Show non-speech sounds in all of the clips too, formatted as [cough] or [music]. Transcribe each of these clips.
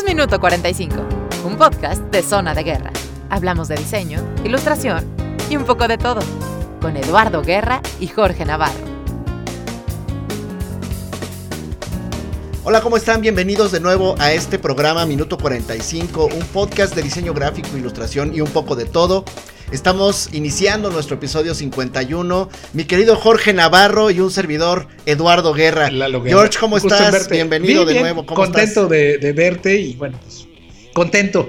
es Minuto 45, un podcast de Zona de Guerra. Hablamos de diseño, ilustración y un poco de todo, con Eduardo Guerra y Jorge Navarro. Hola, ¿cómo están? Bienvenidos de nuevo a este programa Minuto 45, un podcast de diseño gráfico, ilustración y un poco de todo. Estamos iniciando nuestro episodio 51. Mi querido Jorge Navarro y un servidor Eduardo Guerra. George, ¿cómo estás? Bienvenido de nuevo. contento De, verte y bueno, pues, contento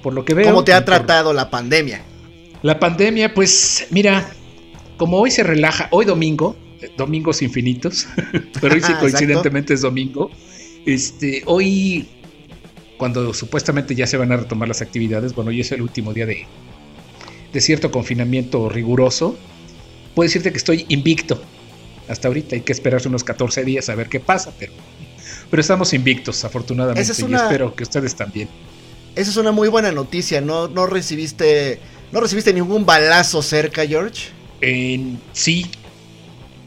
por lo que veo. ¿Cómo te ha tratado la pandemia? La pandemia, pues mira, como hoy se relaja, hoy domingo, eh, domingos infinitos, [laughs] pero hoy sí coincidentemente es domingo. Este, hoy, cuando supuestamente ya se van a retomar las actividades, bueno, hoy es el último día de, de cierto confinamiento riguroso, puedo decirte que estoy invicto. Hasta ahorita hay que esperarse unos 14 días a ver qué pasa, pero, pero estamos invictos, afortunadamente, y espero que ustedes también. Esa es una muy buena noticia, ¿no, no recibiste no recibiste ningún balazo cerca, George? sí.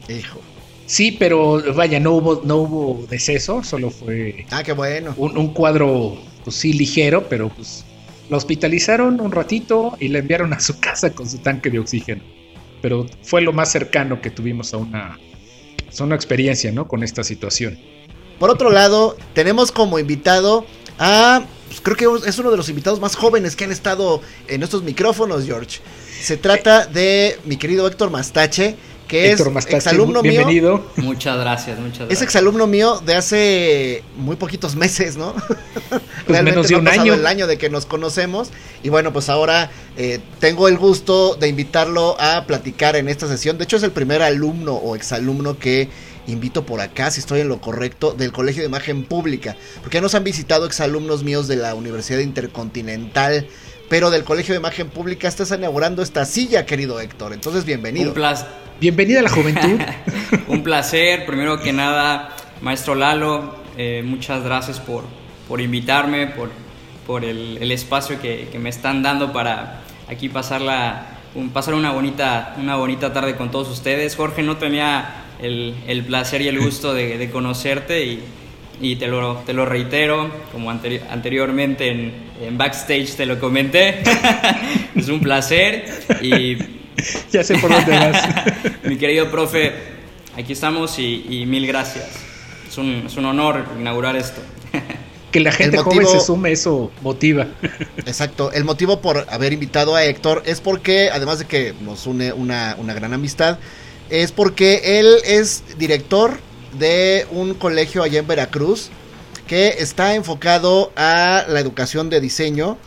Hijo. Sí, pero vaya, no hubo, no hubo deceso, solo fue. Ah, qué bueno. Un, un cuadro, pues sí, ligero, pero pues la hospitalizaron un ratito y la enviaron a su [laughs] casa con su tanque de oxígeno. Pero fue lo más cercano que tuvimos a una, una experiencia, ¿no? Con esta situación. Por otro lado, tenemos como invitado a, pues, creo que es uno de los invitados más jóvenes que han estado en estos micrófonos, George. Se trata de mi querido Héctor Mastache, que es exalumno mío. Bienvenido. Muchas gracias, muchas gracias. Es exalumno mío de hace muy poquitos meses, ¿no? [laughs] Pues Realmente menos de un año. el año de que nos conocemos. Y bueno, pues ahora eh, tengo el gusto de invitarlo a platicar en esta sesión. De hecho, es el primer alumno o exalumno que invito por acá, si estoy en lo correcto, del Colegio de Imagen Pública. Porque ya nos han visitado exalumnos míos de la Universidad Intercontinental pero del Colegio de Imagen Pública estás inaugurando esta silla, querido Héctor. Entonces, bienvenido. Un placer. Bienvenida a la juventud. [laughs] Un placer, primero que nada, maestro Lalo, eh, muchas gracias por, por invitarme, por, por el, espacio que, me están dando para aquí pasarla, un, pasar una bonita, una bonita tarde con todos ustedes. Jorge, no tenía el, placer y el gusto de conocerte y y te lo, te lo reitero, como anteriormente en, backstage te lo comenté, [laughs] es un placer y... [laughs] ya sé por dónde vas. [laughs] mi querido profe, aquí estamos y, mil gracias. Es un, es un honor inaugurar esto. Que la gente joven se sume, eso motiva. [laughs] Exacto. El motivo por haber invitado a Héctor es porque, además de que nos une una, una gran amistad, es porque él es director de un colegio allá en Veracruz que está enfocado a la educación de diseño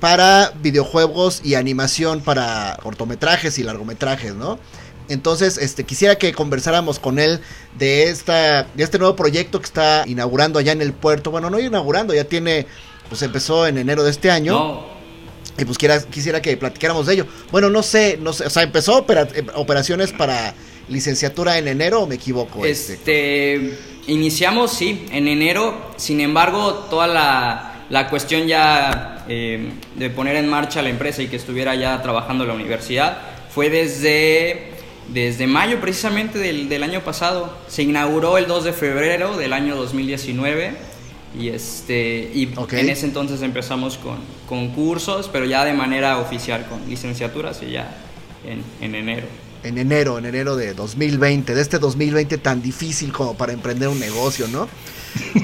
para videojuegos y animación para cortometrajes y largometrajes, ¿no? Entonces, este, quisiera que conversáramos con él de, esta, de este nuevo proyecto que está inaugurando allá en el puerto. Bueno, no inaugurando, ya tiene, pues empezó en enero de este año. Y pues quisiera que platicáramos de ello. Bueno, no sé, no sé, o sea, empezó eh, operaciones para licenciatura en enero o me equivoco? Este, este, iniciamos, sí, en enero, sin embargo, toda la, cuestión ya eh, de poner en marcha la empresa y que estuviera ya trabajando en la universidad fue desde, desde mayo precisamente del, año pasado. Se inauguró el 2 de febrero del año 2019 y, este, y en ese entonces empezamos con, con cursos, pero ya de manera oficial, con licenciaturas y ya en, en enero en enero, en enero de 2020, de este 2020 tan difícil como para emprender un negocio, ¿no?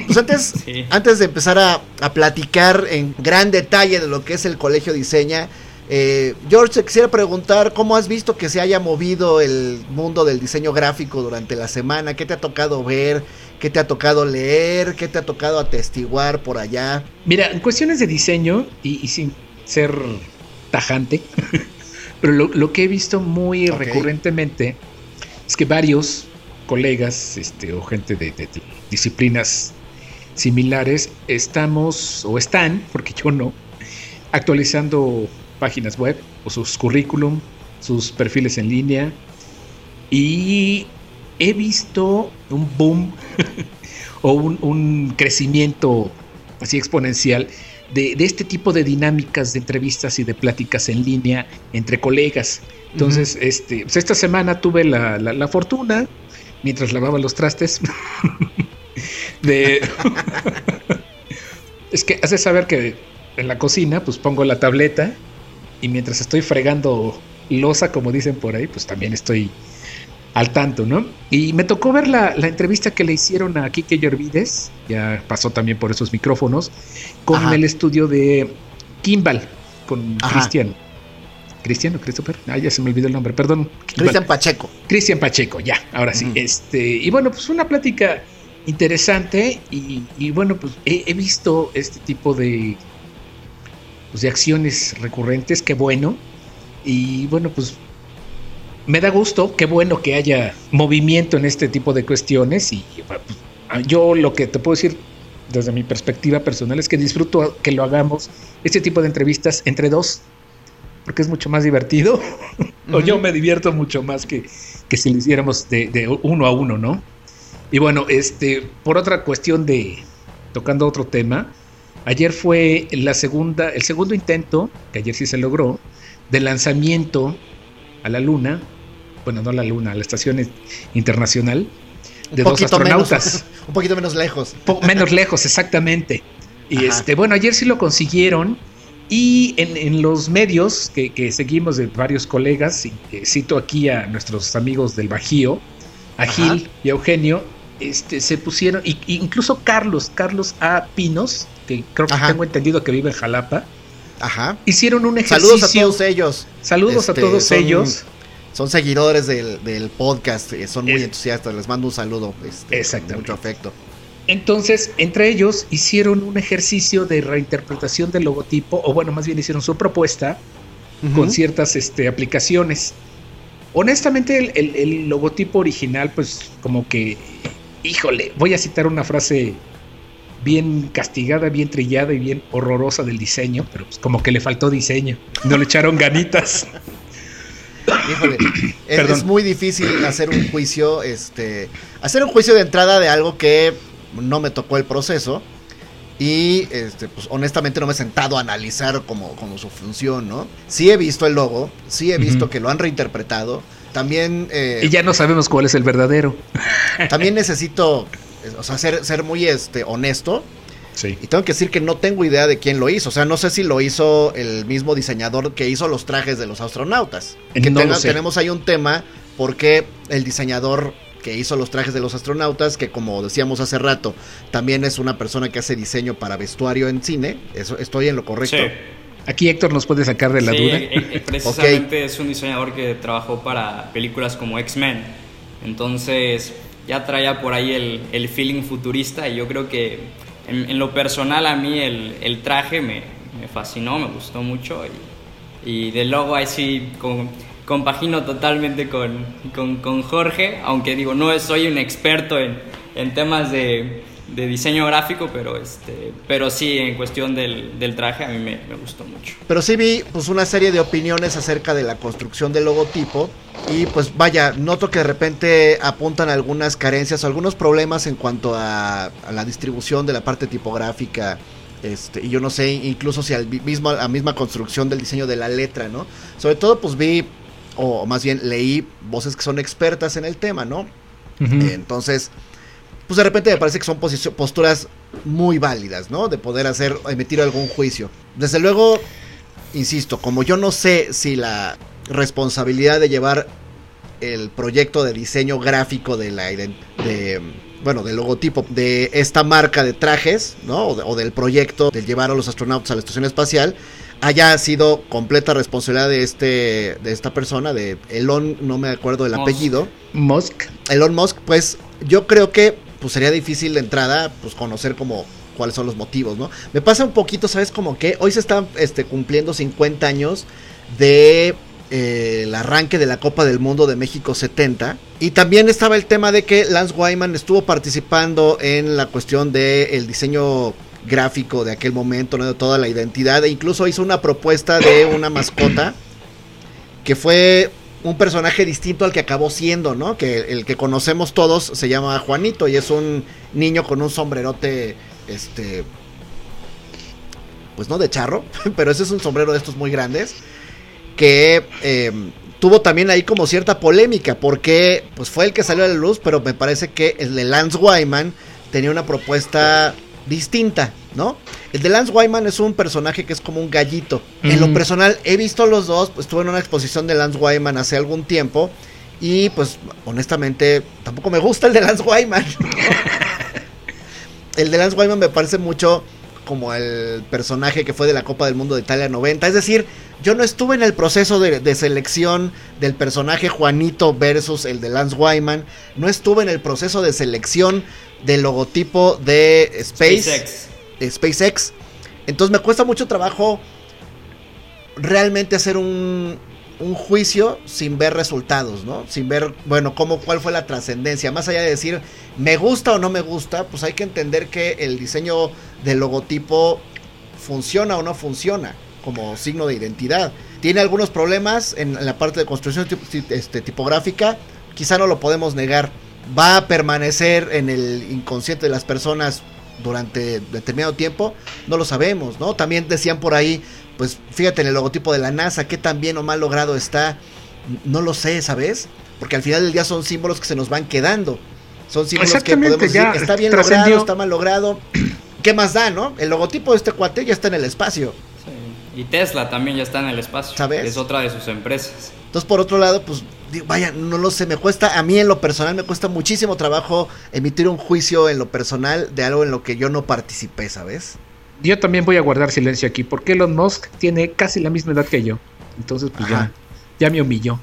Pues antes, [laughs] antes de empezar a, platicar en gran detalle de lo que es el Colegio Diseña, eh, George, quisiera preguntar cómo has visto que se haya movido el mundo del diseño gráfico durante la semana, qué te ha tocado ver, qué te ha tocado leer, qué te ha tocado atestiguar por allá. Mira, en cuestiones de diseño y sin ser tajante, [laughs] Pero lo, que he visto muy recurrentemente es que varios colegas este, o gente de, disciplinas similares estamos o están, porque yo no, actualizando páginas web o sus currículum, sus perfiles en línea y he visto un boom [laughs] o un, un, crecimiento así exponencial de, este tipo de dinámicas de entrevistas y de pláticas en línea entre colegas. Entonces, este, pues, esta semana tuve la, fortuna, mientras lavaba los trastes, [laughs] de, [laughs] Es que hace saber que en la cocina, pues pongo la tableta y mientras estoy fregando losa, como dicen por ahí, pues también estoy al tanto, ¿no? Y me tocó ver la, entrevista que le hicieron a Kike Yervides, ya pasó también por esos micrófonos, con el estudio de Kimball, con Cristian. Cristian o Christopher, ah, ya se me olvidó el nombre, perdón. Cristian Pacheco. Cristian Pacheco, ya, ahora sí. Este, y bueno, pues una plática interesante y, bueno, pues he, visto este tipo de, pues, de acciones recurrentes, qué bueno. Y bueno, pues me da gusto, qué bueno que haya movimiento en este tipo de cuestiones y pues, yo lo que te puedo decir desde mi perspectiva personal es que disfruto que lo hagamos, este tipo de entrevistas entre dos, porque es mucho más divertido, [laughs] o yo me divierto mucho más que, que si lo hiciéramos de, de, uno a uno, ¿no? Y bueno, este, por otra cuestión de, tocando otro tema, ayer fue la segunda, el segundo intento, que ayer sí se logró, de lanzamiento a la luna bueno, no la Luna, la Estación Internacional, de dos astronautas. [laughs] un poquito menos lejos. menos lejos, exactamente. Y este, bueno, ayer sí lo consiguieron. Y en, los medios que, seguimos de varios colegas, y cito aquí a nuestros amigos del Bajío, a Gil y a Eugenio, este, se pusieron, y, incluso Carlos, Carlos A. Pinos, que creo que tengo entendido que vive en Jalapa, Ajá. hicieron un ejercicio. Saludos a todos ellos. Saludos a este, todos ellos son seguidores del, podcast, eh, son muy entusiastas, les mando un saludo. Este, Exactamente. mucho afecto. Entonces, entre ellos hicieron un ejercicio de reinterpretación del logotipo, o bueno, más bien hicieron su propuesta con ciertas este, aplicaciones. Honestamente, el, logotipo original, pues como que, híjole, voy a citar una frase bien castigada, bien trillada y bien horrorosa del diseño, pero pues como que le faltó diseño, no le echaron ganitas. [coughs] Híjole, es, muy difícil hacer un juicio, este, hacer un juicio de entrada de algo que no me tocó el proceso y, este, pues honestamente no me he sentado a analizar como, como su función, ¿no? Sí he visto el logo, sí he visto que lo han reinterpretado, también... Eh, y ya no sabemos cuál es el verdadero. También necesito, o sea, ser, ser muy este, honesto y tengo que decir que no tengo idea de quién lo hizo. O sea, no sé si lo hizo el mismo diseñador que hizo los trajes de los astronautas. Que tenemos ahí un tema porque el diseñador que hizo los trajes de los astronautas, que como decíamos hace rato, también es una persona que hace diseño para vestuario en cine. Eso, ¿Estoy en lo correcto? Aquí Héctor nos puede sacar de la duda. Eh, eh, precisamente es un diseñador que trabajó para películas como X-Men. Entonces ya traía por ahí el, el feeling futurista y yo creo que en, lo personal a mí el, el traje me, me, fascinó, me gustó mucho y, y de luego ahí sí con, compagino totalmente con, con, con, Jorge, aunque digo, no soy un experto en, en temas de, de, diseño gráfico, pero, este, pero sí, en cuestión del, del traje a mí me, me, gustó mucho. Pero sí vi pues, una serie de opiniones acerca de la construcción del logotipo y pues vaya, noto que de repente apuntan algunas carencias o algunos problemas en cuanto a, la distribución de la parte tipográfica. Este, y yo no sé incluso si al mismo, la misma construcción del diseño de la letra, ¿no? Sobre todo pues vi, o más bien leí voces que son expertas en el tema, ¿no? entonces, pues de repente me parece que son posturas muy válidas, ¿no? De poder hacer, emitir algún juicio. Desde luego, insisto, como yo no sé si la responsabilidad de llevar el proyecto de diseño gráfico de la de, bueno, del logotipo de esta marca de trajes, ¿no? O, del proyecto de llevar a los astronautas a la estación espacial haya sido completa responsabilidad de este de esta persona de Elon, no me acuerdo del apellido, Musk. Elon Musk, pues yo creo que pues sería difícil de entrada pues conocer como cuáles son los motivos, ¿no? Me pasa un poquito, ¿sabes? Como que hoy se están este, cumpliendo 50 años de eh, el arranque de la Copa del Mundo de México 70. Y también estaba el tema de que Lance Wyman estuvo participando en la cuestión del diseño gráfico de aquel momento, de toda la identidad, e incluso hizo una propuesta de una mascota que fue un personaje distinto al que acabó siendo, ¿no? Que el que conocemos todos se llama Juanito y es un niño con un sombrerote, este, pues no de charro, [laughs] pero ese es un sombrero de estos muy grandes que eh, tuvo también ahí como cierta polémica, porque pues fue el que salió a la luz, pero me parece que el de Lance Wyman tenía una propuesta distinta, ¿no? El de Lance Wyman es un personaje que es como un gallito. En lo personal, he visto los dos, pues, estuve en una exposición de Lance Wyman hace algún tiempo. Y pues, honestamente, tampoco me gusta el de Lance Wyman. [laughs] el de Lance Wyman me parece mucho como el personaje que fue de la Copa del Mundo de Italia 90. Es decir, yo no estuve en el proceso de, de selección del personaje Juanito versus el de Lance Wyman. No estuve en el proceso de selección del logotipo de Space, SpaceX. de SpaceX. Entonces me cuesta mucho trabajo realmente hacer un, un juicio sin ver resultados, ¿no? Sin ver, bueno, cómo, cuál fue la trascendencia. Más allá de decir, me gusta o no me gusta, pues hay que entender que el diseño del logotipo funciona o no funciona como signo de identidad. Tiene algunos problemas en la parte de construcción este, tipográfica, quizá no lo podemos negar. Va a permanecer en el inconsciente de las personas durante determinado tiempo, no lo sabemos, ¿no? También decían por ahí, pues fíjate en el logotipo de la NASA, qué tan bien o mal logrado está, no lo sé, ¿sabes? Porque al final del día son símbolos que se nos van quedando. Son símbolos que podemos ya decir, está bien logrado, está mal logrado. [clears throat] ¿Qué más da, no? El logotipo de este cuate ya está en el espacio. Sí. Y Tesla también ya está en el espacio. ¿Sabes? Es otra de sus empresas. Entonces, por otro lado, pues, vaya, no lo sé, me cuesta, a mí en lo personal me cuesta muchísimo trabajo emitir un juicio en lo personal de algo en lo que yo no participé, ¿sabes? Yo también voy a guardar silencio aquí porque Elon Musk tiene casi la misma edad que yo. Entonces, pues Ajá. ya, ya me humilló.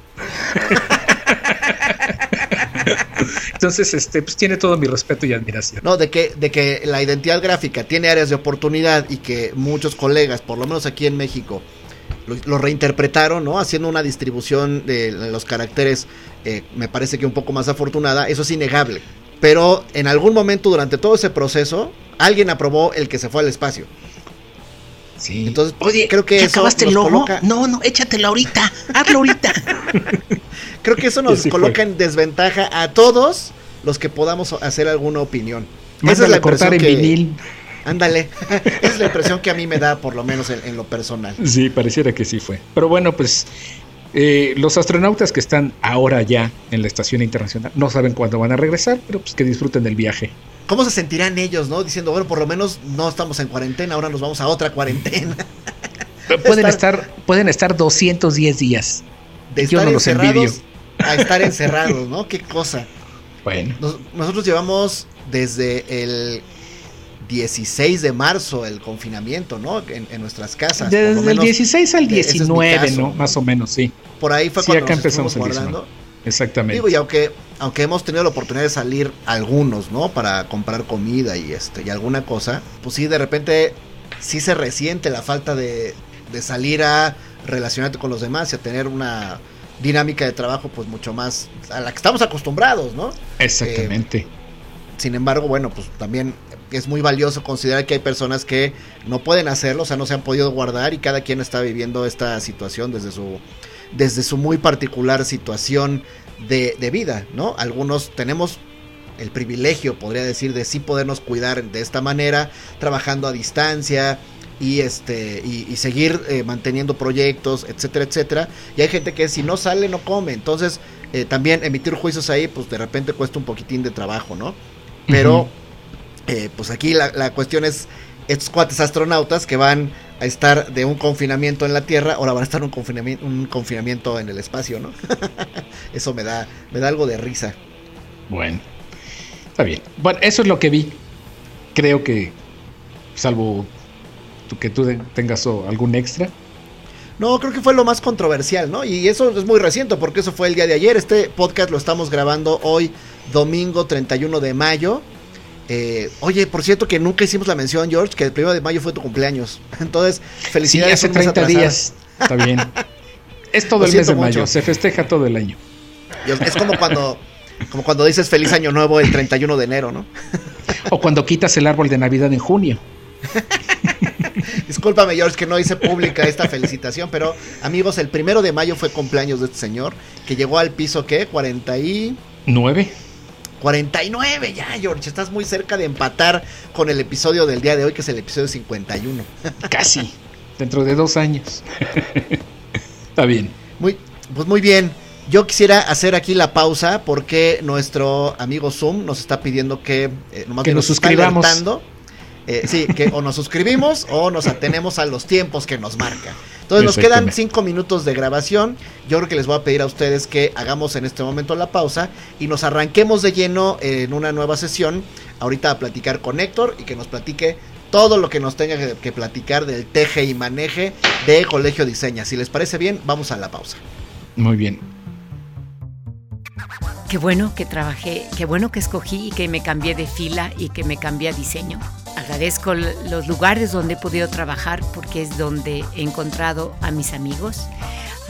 Entonces, este, pues tiene todo mi respeto y admiración. No, de que, de que la identidad gráfica tiene áreas de oportunidad y que muchos colegas, por lo menos aquí en México, lo, lo reinterpretaron, ¿no? Haciendo una distribución de los caracteres, eh, me parece que un poco más afortunada, eso es innegable. Pero en algún momento durante todo ese proceso, alguien aprobó el que se fue al espacio. Sí. Entonces, Oye, creo que ¿ya eso acabaste el logo? coloca- No, no, échatelo ahorita. Hazlo ahorita. [laughs] Creo que eso nos coloca fue. en desventaja a todos los que podamos hacer alguna opinión. Esa es la cortar en que- vinil. Ándale, esa [laughs] es la impresión que a mí me da, por lo menos en, en lo personal. Sí, pareciera que sí fue. Pero bueno, pues eh, los astronautas que están ahora ya en la estación internacional no saben cuándo van a regresar, pero pues que disfruten del viaje. ¿Cómo se sentirán ellos, no? Diciendo, bueno, por lo menos no estamos en cuarentena, ahora nos vamos a otra cuarentena. Pueden [laughs] Estar- estar, pueden estar 210 días. De Yo estar no los envidio. a estar encerrados, ¿no? Qué cosa. Bueno, Nos- nosotros llevamos desde el 16 de marzo el confinamiento, ¿no? En, en nuestras casas. desde el menos 16 al ese es mi 19, caso. ¿no? Más o menos, sí. Por ahí fue Sí, cuando acá nos empezamos guardando. Exactamente. Digo, y aunque, aunque hemos tenido la oportunidad de salir algunos, ¿no? Para comprar comida y este, y alguna cosa, pues sí, de repente sí se resiente la falta de, de salir a relacionarte con los demás y a tener una dinámica de trabajo pues mucho más a la que estamos acostumbrados, ¿no? Exactamente. Sin embargo, bueno, pues también es muy valioso considerar que hay personas que no pueden hacerlo, o sea, no se han podido guardar y cada quien está viviendo esta situación desde su desde su muy particular situación de, de vida, ¿no? Algunos tenemos el privilegio, podría decir, de sí podernos cuidar de esta manera, trabajando a distancia y este y, seguir eh, manteniendo proyectos, etcétera, etcétera. Y hay gente que si no sale no come, entonces eh, también emitir juicios ahí, pues de repente cuesta un poquitín de trabajo, ¿no? Pero. Eh, pues aquí la, la cuestión es estos cuates astronautas que van a estar de un confinamiento en la Tierra, ahora van a estar un confinamiento, un confinamiento en el espacio, ¿no? [laughs] Eso me da, me da algo de risa. Bueno, está bien. Bueno, eso es lo que vi. Creo que, salvo que tú tengas algún extra. No, creo que fue lo más controversial, ¿no? Y eso es muy reciente porque eso fue el día de ayer. Este podcast lo estamos grabando hoy, domingo 31 de mayo. Eh, oye, por cierto que nunca hicimos la mención, George, que el primero de mayo fue tu cumpleaños. [laughs] Entonces, Sí, felicidades. hace un mes 30 atrasado. días. Está bien. [laughs] Es todo Lo el mes de mayo. Se festeja todo el año. Es como cuando, como cuando dices feliz año nuevo el 31 de enero, ¿no? [laughs] O cuando quitas el árbol de Navidad en junio. Discúlpame, George, que no hice pública esta felicitación, pero amigos, el primero de mayo fue cumpleaños de este señor, que llegó al piso, ¿qué? 40 y... ¿Nueve? 49 ya, George, estás muy cerca de empatar con el episodio del día de hoy, que es el episodio 51. [laughs] Casi. Dentro de dos años. [laughs] Está bien. Muy, pues muy bien. Yo quisiera hacer aquí la pausa porque nuestro amigo Zoom nos está pidiendo que, eh, nomás Que nos está suscribamos. Eh, sí, que o nos suscribimos o nos atenemos a los tiempos que nos marca. Entonces nos quedan cinco minutos de grabación. Yo creo que les voy a pedir a ustedes que hagamos en este momento la pausa y nos arranquemos de lleno en una nueva sesión. Ahorita a platicar con Héctor y que nos platique todo lo que nos tenga que, que platicar del teje y maneje de Colegio Diseña. Si les parece bien, vamos a la pausa. Muy bien. Qué bueno que trabajé, qué bueno que escogí y que me cambié de fila y que me cambié a diseño. Agradezco los lugares donde he podido trabajar porque es donde he encontrado a mis amigos,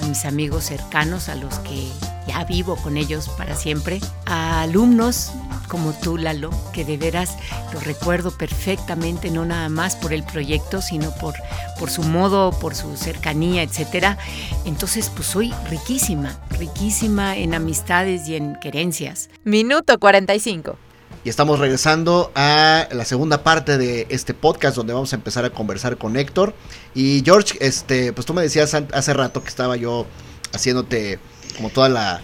a mis amigos cercanos, a los que ya vivo con ellos para siempre, a alumnos como tú, Lalo, que de veras lo recuerdo perfectamente, no nada más por el proyecto, sino por, por su modo, por su cercanía, etcétera. Entonces, pues soy riquísima, riquísima en amistades y en querencias. Minuto 45. Y estamos regresando a la segunda parte de este podcast donde vamos a empezar a conversar con Héctor. Y George, este, pues tú me decías hace rato que estaba yo haciéndote como toda la,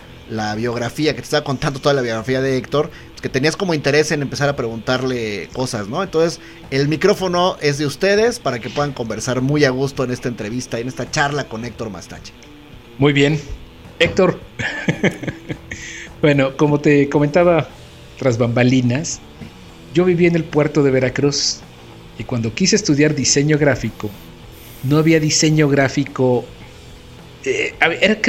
biografía, que te estaba contando toda la biografía de Héctor, pues que tenías como interés en empezar a preguntarle cosas, ¿no? Entonces, el micrófono es de ustedes para que puedan conversar muy a gusto en esta entrevista, en esta charla con Héctor Mastache. Muy bien. Héctor, [laughs] bueno, como te comentaba tras bambalinas, yo viví en el puerto de Veracruz y cuando quise estudiar diseño gráfico, no había diseño gráfico eh,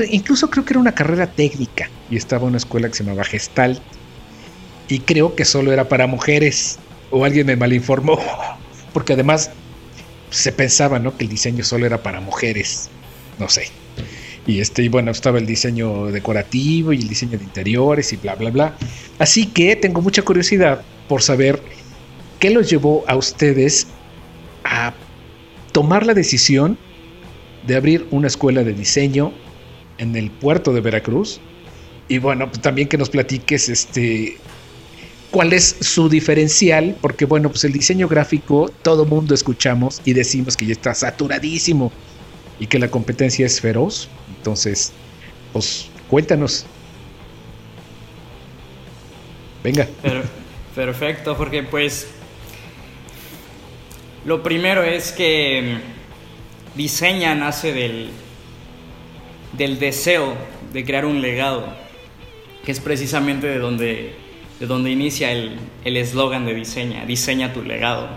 incluso creo que era una carrera técnica y estaba en una escuela que se llamaba Gestalt y creo que solo era para mujeres o alguien me malinformó [laughs] porque además se pensaba ¿no? que el diseño solo era para mujeres no sé y este y bueno estaba el diseño decorativo y el diseño de interiores y bla bla bla así que tengo mucha curiosidad por saber qué los llevó a ustedes a tomar la decisión de abrir una escuela de diseño en el puerto de Veracruz. Y bueno, pues también que nos platiques este cuál es su diferencial, porque bueno, pues el diseño gráfico todo mundo escuchamos y decimos que ya está saturadísimo y que la competencia es feroz. Entonces, pues cuéntanos. Venga. perfecto, porque pues lo primero es que Diseña nace del, del deseo de crear un legado, que es precisamente de donde, de donde inicia el eslogan de Diseña, diseña tu legado.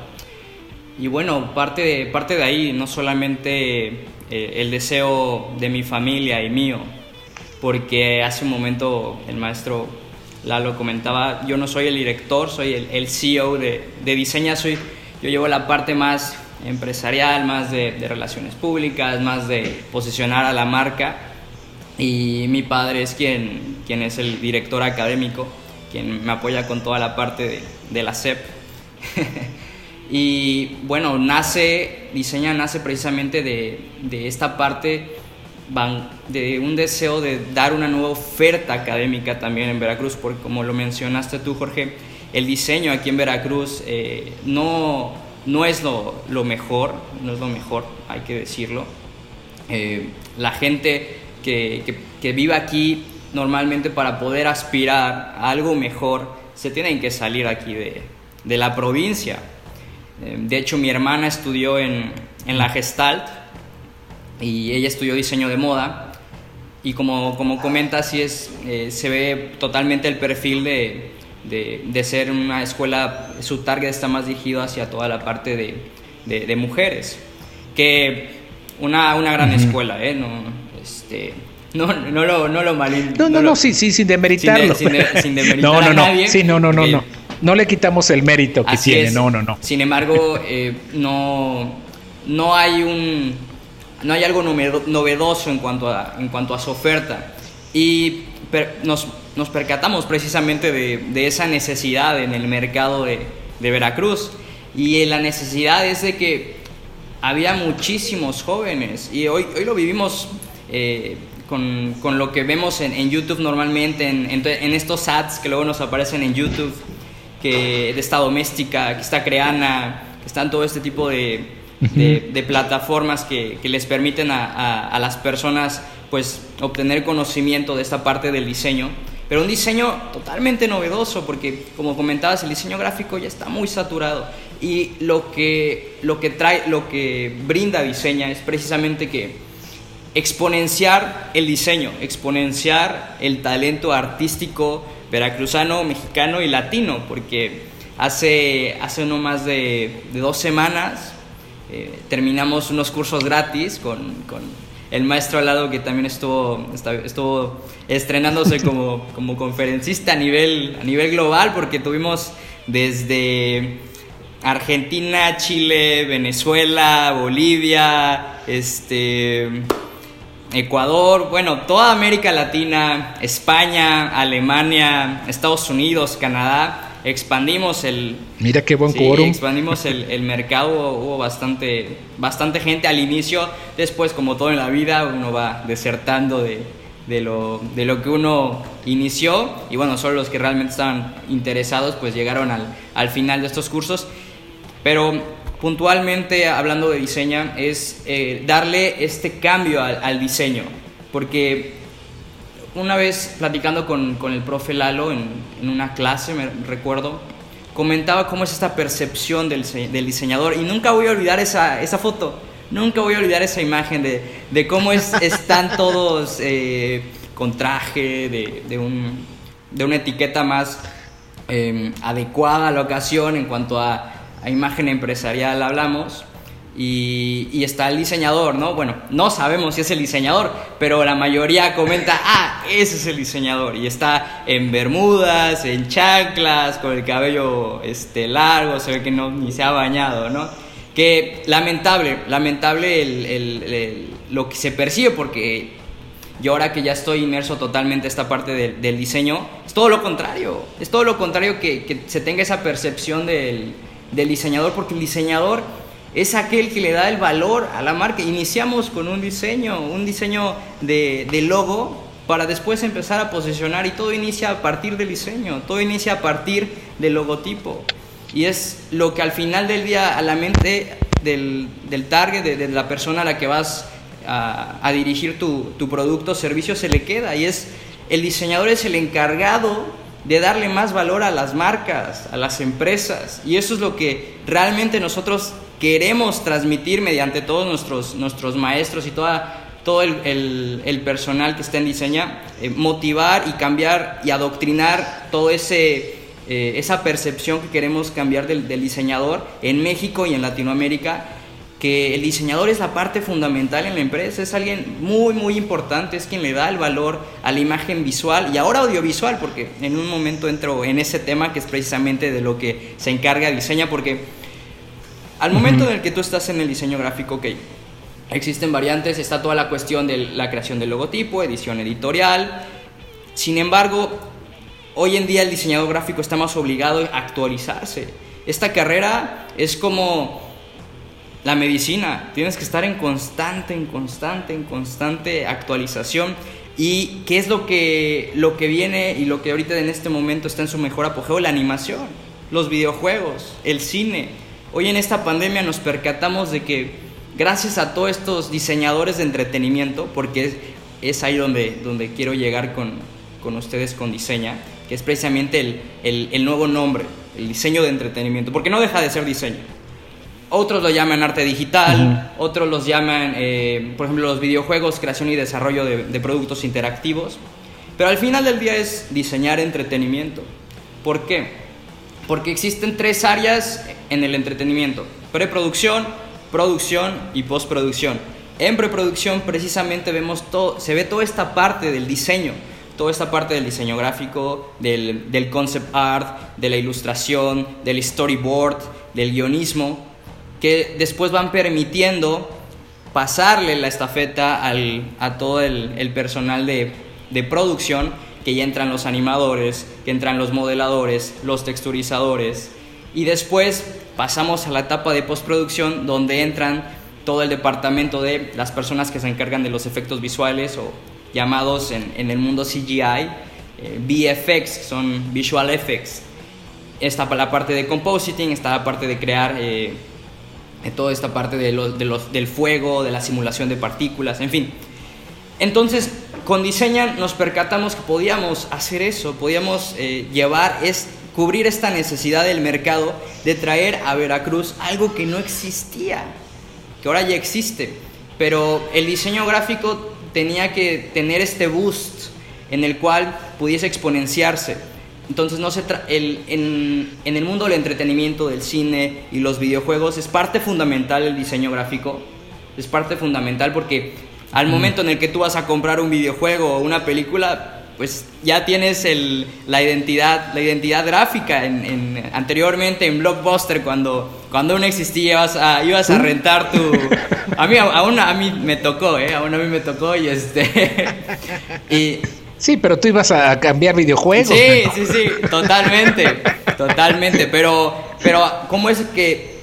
Y bueno, parte de, parte de ahí, no solamente eh, el deseo de mi familia y mío, porque hace un momento el maestro Lalo comentaba, yo no soy el director, soy el, el CEO de, de Diseña, soy, yo llevo la parte más empresarial, más de, relaciones públicas, más de posicionar a la marca. Y mi padre es quien, quien es el director académico, quien me apoya con toda la parte de, la SEP. [laughs] y bueno, nace, Diseña nace precisamente de, de esta parte de un deseo de dar una nueva oferta académica también en Veracruz, porque como lo mencionaste tú, Jorge, el diseño aquí en Veracruz eh, no, no es lo, mejor, no es lo mejor, hay que decirlo. Eh, la gente que, vive aquí normalmente para poder aspirar a algo mejor se tienen que salir aquí de, la provincia. Eh, de hecho, mi hermana estudió en, la Gestalt y ella estudió diseño de moda. Y como, como comenta, así es, eh, se ve totalmente el perfil de, de, ser una escuela, su target está más dirigido hacia toda la parte de, de, mujeres. Que una, una gran escuela, ¿eh? No, este, no, no lo, no lo mal, No, no, no, sí, sí, sin demeritarlo. Sin, sin, [laughs] demeritar no, no, no. Sí, no, no, no, no. No le quitamos el mérito que tiene, no, no, no. Sin embargo, eh, no, no hay un no hay algo novedoso en cuanto a, en cuanto a su oferta. Y nos, nos percatamos precisamente de, esa necesidad en el mercado de, Veracruz. Y la necesidad es de que había muchísimos jóvenes y hoy, hoy lo vivimos eh, con, con, lo que vemos en, YouTube normalmente, en, en, estos ads que luego nos aparecen en YouTube, que de esta doméstica, que está creana, que están todo este tipo de, de, plataformas que, que, les permiten a, a, a, las personas pues obtener conocimiento de esta parte del diseño pero un diseño totalmente novedoso, porque como comentabas, el diseño gráfico ya está muy saturado. Y lo que, lo que trae, lo que brinda diseña es precisamente que exponenciar el diseño, exponenciar el talento artístico veracruzano, mexicano y latino, porque hace, hace no más de, dos semanas eh, terminamos unos cursos gratis con, con, el maestro al lado que también estuvo, estuvo estrenándose como, [laughs] como conferencista a nivel, a nivel global, porque tuvimos desde Argentina, Chile, Venezuela, Bolivia, este Ecuador, bueno, toda América Latina, España, Alemania, Estados Unidos, Canadá, expandimos el... Mira qué buen sí, Expandimos el, mercado, hubo bastante, bastante gente. Al inicio, después como todo en la vida uno va desertando de, de, lo, de lo que uno inició. Y bueno, solo los que realmente estaban interesados pues llegaron al, al final de estos cursos, pero puntualmente hablando de diseño es eh, darle este cambio al, diseño, porque una vez platicando con, con el profe Lalo en, una clase, me recuerdo, comentaba cómo es esta percepción del, del diseñador. Y nunca voy a olvidar esa, esa, foto, nunca voy a olvidar esa imagen de, de cómo es, [laughs] están todos eh, con traje, de, de, un, de, una etiqueta más eh, adecuada a la ocasión en cuanto a a imagen empresarial hablamos, y, está el diseñador, ¿no? Bueno, no sabemos si es el diseñador, pero la mayoría comenta, [laughs] ah, ese es el diseñador, y está en bermudas, en chanclas, con el cabello este, largo, se ve que no, ni se ha bañado, ¿no? Que lamentable, lamentable lo que se percibe, porque yo ahora que ya estoy inmerso totalmente en esta parte del diseño, es todo lo contrario, es todo lo contrario que se tenga esa percepción del del diseñador, porque el diseñador es aquel que le da el valor a la marca. Iniciamos con un diseño, un diseño de, logo para después empezar a posicionar y todo inicia a partir del diseño, todo inicia a partir del logotipo. Y es lo que al final del día a la mente del, target, de, la persona a la que vas a, dirigir tu, tu producto o servicio se le queda. Y es el diseñador es el encargado de darle más valor a las marcas, a las empresas. Y eso es lo que realmente nosotros queremos transmitir mediante todos nuestros, nuestros maestros y toda, todo el, el, personal que está en diseño, eh, motivar y cambiar y adoctrinar todo ese... Eh, esa percepción que queremos cambiar del, del diseñador en México y en Latinoamérica que el diseñador es la parte fundamental en la empresa, es alguien muy, muy importante, es quien le da el valor a la imagen visual y ahora audiovisual, porque en un momento entro en ese tema que es precisamente de lo que se encarga diseña, porque al momento en el que tú estás en el diseño gráfico, ok, existen variantes, está toda la cuestión de la creación del logotipo, edición editorial, sin embargo, hoy en día el diseñador gráfico está más obligado a actualizarse. Esta carrera es como la medicina, tienes que estar en constante, en constante, en constante actualización. ¿Y qué es lo que, lo que viene y lo que ahorita en este momento está en su mejor apogeo? La animación, los videojuegos, el cine. Hoy en esta pandemia nos percatamos de que gracias a todos estos diseñadores de entretenimiento, porque es, ahí donde, donde quiero llegar con, con ustedes con Diseña, que es precisamente el, el nuevo nombre, el diseño de entretenimiento, porque no deja de ser diseño otros lo llaman arte digital, otros los llaman, eh, por ejemplo, los videojuegos, creación y desarrollo de, productos interactivos. Pero al final del día es diseñar entretenimiento. ¿Por qué? Porque existen tres áreas en el entretenimiento. Preproducción, producción y postproducción. En preproducción precisamente vemos todo, se ve toda esta parte del diseño, toda esta parte del diseño gráfico, del, del concept art, de la ilustración, del storyboard, del guionismo, que después van permitiendo pasarle la estafeta a todo el, personal de, producción, que ya entran los animadores, que entran los modeladores, los texturizadores, y después pasamos a la etapa de postproducción donde entran todo el departamento de las personas que se encargan de los efectos visuales o llamados en, el mundo CGI, eh, VFX, son Visual Effects. Está la parte de compositing, está la parte de crear eh, toda esta parte de los, del fuego, de la simulación de partículas, en fin. Entonces, con Diseña nos percatamos que podíamos hacer eso, podíamos eh, llevar, es, cubrir esta necesidad del mercado de traer a Veracruz algo que no existía, que ahora ya existe. Pero el diseño gráfico tenía que tener este boost en el cual pudiese exponenciarse. Entonces, no se el, en, en, el mundo del entretenimiento, del cine y los videojuegos es parte fundamental el diseño gráfico. Es parte fundamental porque al momento en el que tú vas a comprar un videojuego o una película, pues ya tienes el, la, identidad, la identidad gráfica. En, anteriormente en Blockbuster, cuando, cuando aún existía, ibas a, ibas a rentar tu... [laughs] A mí, aún a mí me tocó, ¿eh? Aún a mí me tocó y este... [laughs] y, Sí, pero tú ibas a cambiar videojuegos. Sí, [laughs] sí, sí, totalmente, totalmente. Pero, pero ¿cómo es que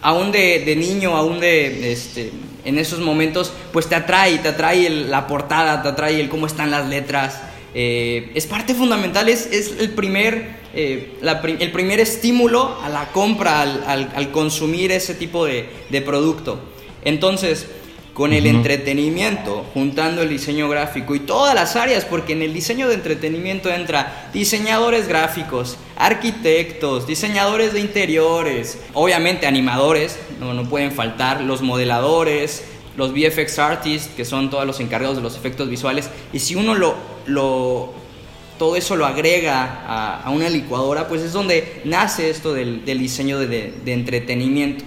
aún de, de niño, aún de, este, en esos momentos, pues te atrae, te atrae la portada, te atrae el cómo están las letras? Eh, es parte fundamental, es, es el, primer, eh, el primer estímulo a la compra, al, al, al consumir ese tipo de, de producto. Entonces, con el entretenimiento, juntando el diseño gráfico y todas las áreas, porque en el diseño de entretenimiento entra diseñadores gráficos, arquitectos, diseñadores de interiores, obviamente animadores, no, no pueden faltar, los modeladores, los VFX artists, que son todos los encargados de los efectos visuales, y si uno lo, lo todo eso lo agrega a, una licuadora, pues es donde nace esto del, diseño de entretenimiento.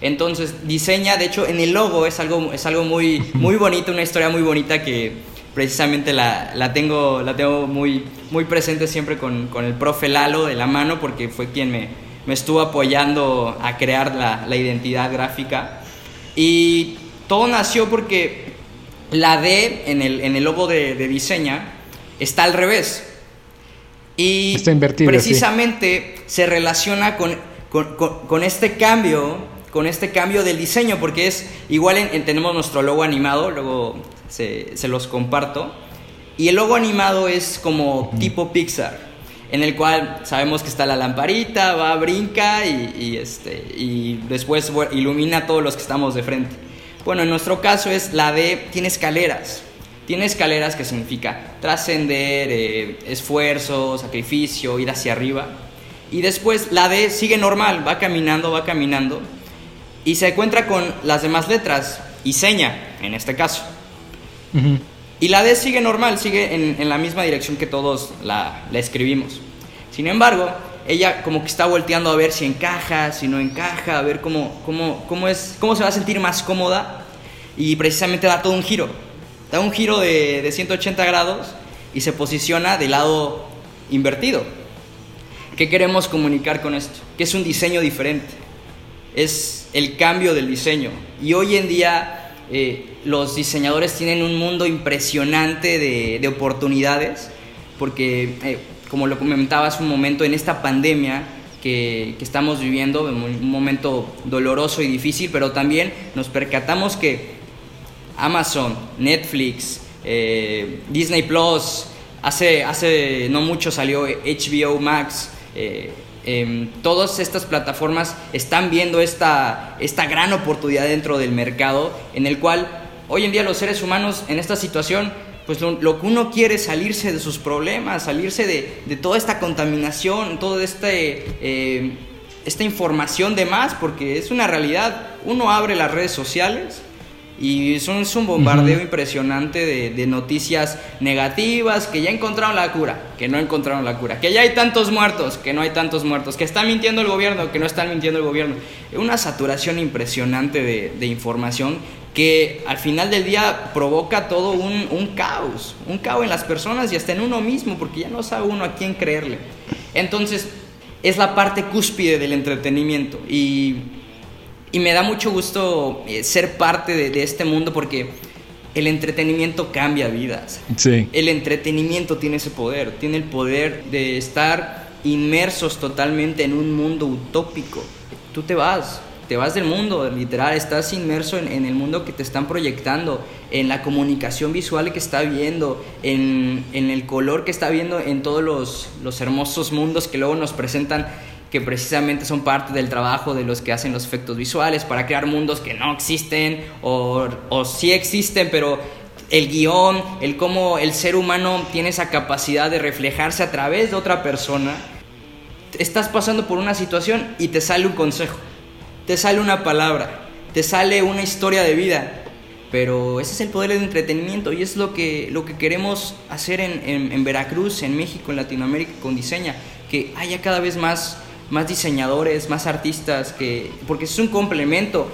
Entonces diseña, de hecho en el logo es algo, es algo muy, muy bonito, una historia muy bonita que precisamente la, la tengo, la tengo muy, muy presente siempre con, con, el profe Lalo de la mano porque fue quien me, me estuvo apoyando a crear la, la, identidad gráfica. Y todo nació porque la D en el, en el logo de, de diseña está al revés. Y está invertido, precisamente se relaciona con, con, con este cambio con este cambio del diseño, porque es igual en, tenemos nuestro logo animado, luego se, los comparto, y el logo animado es como tipo Pixar, en el cual sabemos que está la lamparita, va, brinca y, este, y después ilumina a todos los que estamos de frente. Bueno, en nuestro caso es la D, tiene escaleras. Tiene escaleras que significa trascender, eh, esfuerzo, sacrificio, ir hacia arriba. Y después la D sigue normal, va caminando, va caminando y se encuentra con las demás letras y seña, en este caso. Y la D sigue normal, sigue en, la misma dirección que todos la, escribimos. Sin embargo, ella como que está volteando a ver si encaja, si no encaja, a ver cómo, cómo, cómo, es, cómo se va a sentir más cómoda y precisamente da todo un giro. Da un giro de, de 180 grados y se posiciona del lado invertido. ¿Qué queremos comunicar con esto? Que es un diseño diferente es el cambio del diseño. Y hoy en día eh, los diseñadores tienen un mundo impresionante de, oportunidades, porque eh, como lo comentaba hace un momento, en esta pandemia que, estamos viviendo, un momento doloroso y difícil, pero también nos percatamos que Amazon, Netflix, eh, Disney Plus, hace, hace no mucho salió HBO Max, Em, todas estas plataformas están viendo esta, esta gran oportunidad dentro del mercado en el cual hoy en día los seres humanos en esta situación pues lo, que uno quiere es salirse de sus problemas, salirse de, de toda esta contaminación, toda este, eh, esta información de más, porque es una realidad. Uno abre las redes sociales y es un, bombardeo impresionante de, noticias negativas, que ya encontraron la cura, que no encontraron la cura, que ya hay tantos muertos, que no hay tantos muertos, que está mintiendo el gobierno, que no están mintiendo el gobierno. Una saturación impresionante de, información que al final del día provoca todo un, un, caos, un caos en las personas y hasta en uno mismo, porque ya no sabe uno a quién creerle. Entonces, es la parte cúspide del entretenimiento y y me da mucho gusto eh, ser parte de, este mundo porque el entretenimiento cambia vidas. Sí. El entretenimiento tiene ese poder, tiene el poder de estar inmersos totalmente en un mundo utópico. Tú te vas, te vas del mundo, literal, estás inmerso en, el mundo que te están proyectando, en la comunicación visual que está viendo, en, el color que está viendo, en todos los, los hermosos mundos que luego nos presentan que precisamente son parte del trabajo de los que hacen los efectos visuales para crear mundos que no existen o, o sí existen, pero el guion, el cómo el ser humano tiene esa capacidad de reflejarse a través de otra persona. Estás pasando por una situación y te sale un consejo, te sale una palabra, te sale una historia de vida. Pero ese es el poder del entretenimiento y es lo que, lo que queremos hacer en, en Veracruz, en México, en Latinoamérica con Diseña, que haya cada vez más, más diseñadores, más artistas, que, porque es un complemento.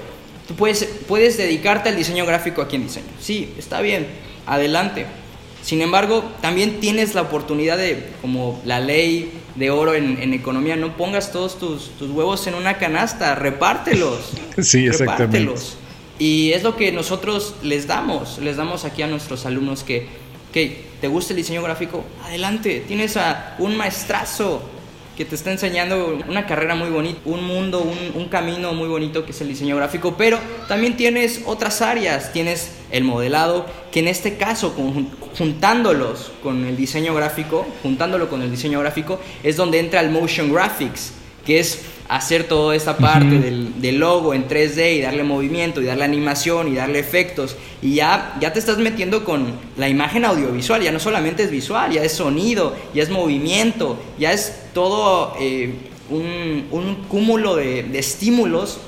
Tú puedes, puedes dedicarte al diseño gráfico aquí en diseño. Sí, está bien, adelante. Sin embargo, también tienes la oportunidad de, como la ley de oro en, economía, no pongas todos tus, tus, huevos en una canasta, repártelos. [laughs] Sí, exactamente. Repártelos. Y es lo que nosotros les damos, les damos aquí a nuestros alumnos que, que te gusta el diseño gráfico, adelante, tienes a un maestrazo que te está enseñando una carrera muy bonita, un mundo, un, camino muy bonito que es el diseño gráfico, pero también tienes otras áreas, tienes el modelado, que en este caso, juntándolos con el diseño gráfico, juntándolo con el diseño gráfico, es donde entra el motion graphics, que es hacer toda esta parte del, logo en 3D y darle movimiento y darle animación y darle efectos. Y ya, ya te estás metiendo con la imagen audiovisual, ya no solamente es visual, ya es sonido, ya es movimiento, ya es todo eh, un, cúmulo de, de estímulos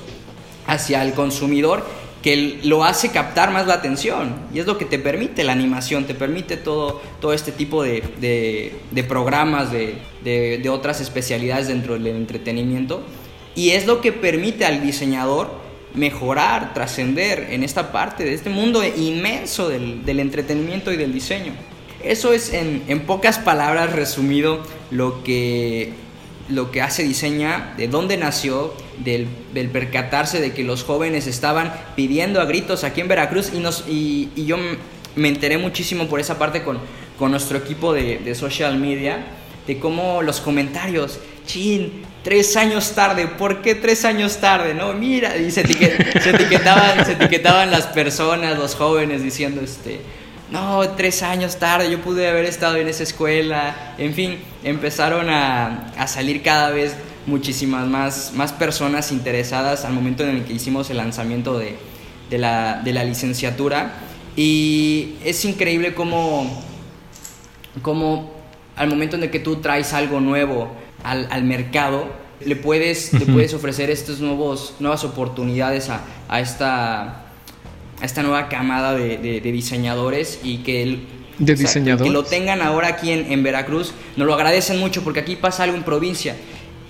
hacia el consumidor que lo hace captar más la atención y es lo que te permite la animación, te permite todo, todo este tipo de, de, programas, de, de, otras especialidades dentro del entretenimiento y es lo que permite al diseñador mejorar, trascender en esta parte de este mundo inmenso del, del entretenimiento y del diseño. Eso es en, pocas palabras resumido lo que lo que hace Diseña, de dónde nació, del, percatarse de que los jóvenes estaban pidiendo a gritos aquí en Veracruz y, nos, y, yo me enteré muchísimo por esa parte con, con nuestro equipo de, de, social media, de cómo los comentarios, chin, tres años tarde, ¿por qué tres años tarde? No, mira, y se, [laughs] etiquetaban, se etiquetaban las personas, los jóvenes diciendo, este, no, tres años tarde, yo pude haber estado en esa escuela, en fin, empezaron a, salir cada vez muchísimas más, más personas interesadas al momento en el que hicimos el lanzamiento de, la, licenciatura. Y es increíble cómo, cómo al momento en el que tú traes algo nuevo al, mercado, le puedes, le puedes ofrecer estas nuevas oportunidades a esta a esta nueva camada de, diseñadores y que, el, ¿De que lo tengan ahora aquí en, Veracruz, nos lo agradecen mucho porque aquí pasa algo en provincia.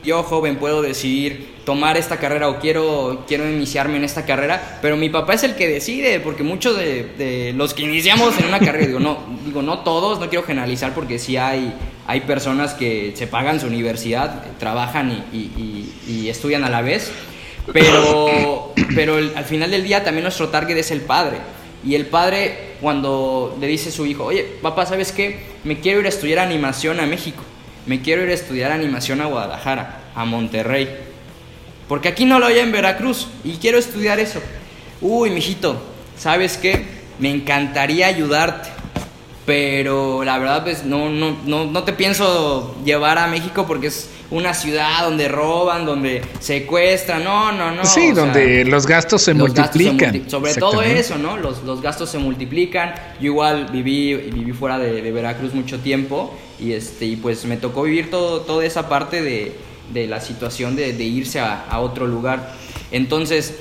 Yo, joven, puedo decidir tomar esta carrera o quiero, quiero iniciarme en esta carrera, pero mi papá es el que decide, porque muchos de, los que iniciamos en una carrera, digo no, digo, no todos, no quiero generalizar porque sí hay, hay personas que se pagan su universidad, trabajan y estudian a la vez, pero, pero al final del día también nuestro target es el padre. Y el padre cuando le dice a su hijo, oye, papá, ¿sabes qué? Me quiero ir a estudiar animación a México. Me quiero ir a estudiar animación a Guadalajara, a Monterrey. Porque aquí no lo hay en Veracruz y quiero estudiar eso. Uy, mijito, ¿sabes qué? Me encantaría ayudarte. Pero la verdad, pues no, no, no, no te pienso llevar a México porque es una ciudad donde roban, donde secuestran, no, no, no. Sí, donde los gastos se multiplican. sobre todo eso, ¿no? Los, los, gastos se multiplican. Yo igual viví, viví fuera de, Veracruz mucho tiempo y, este, y pues me tocó vivir todo, toda esa parte de, de la situación de, de irse a, a otro lugar. Entonces,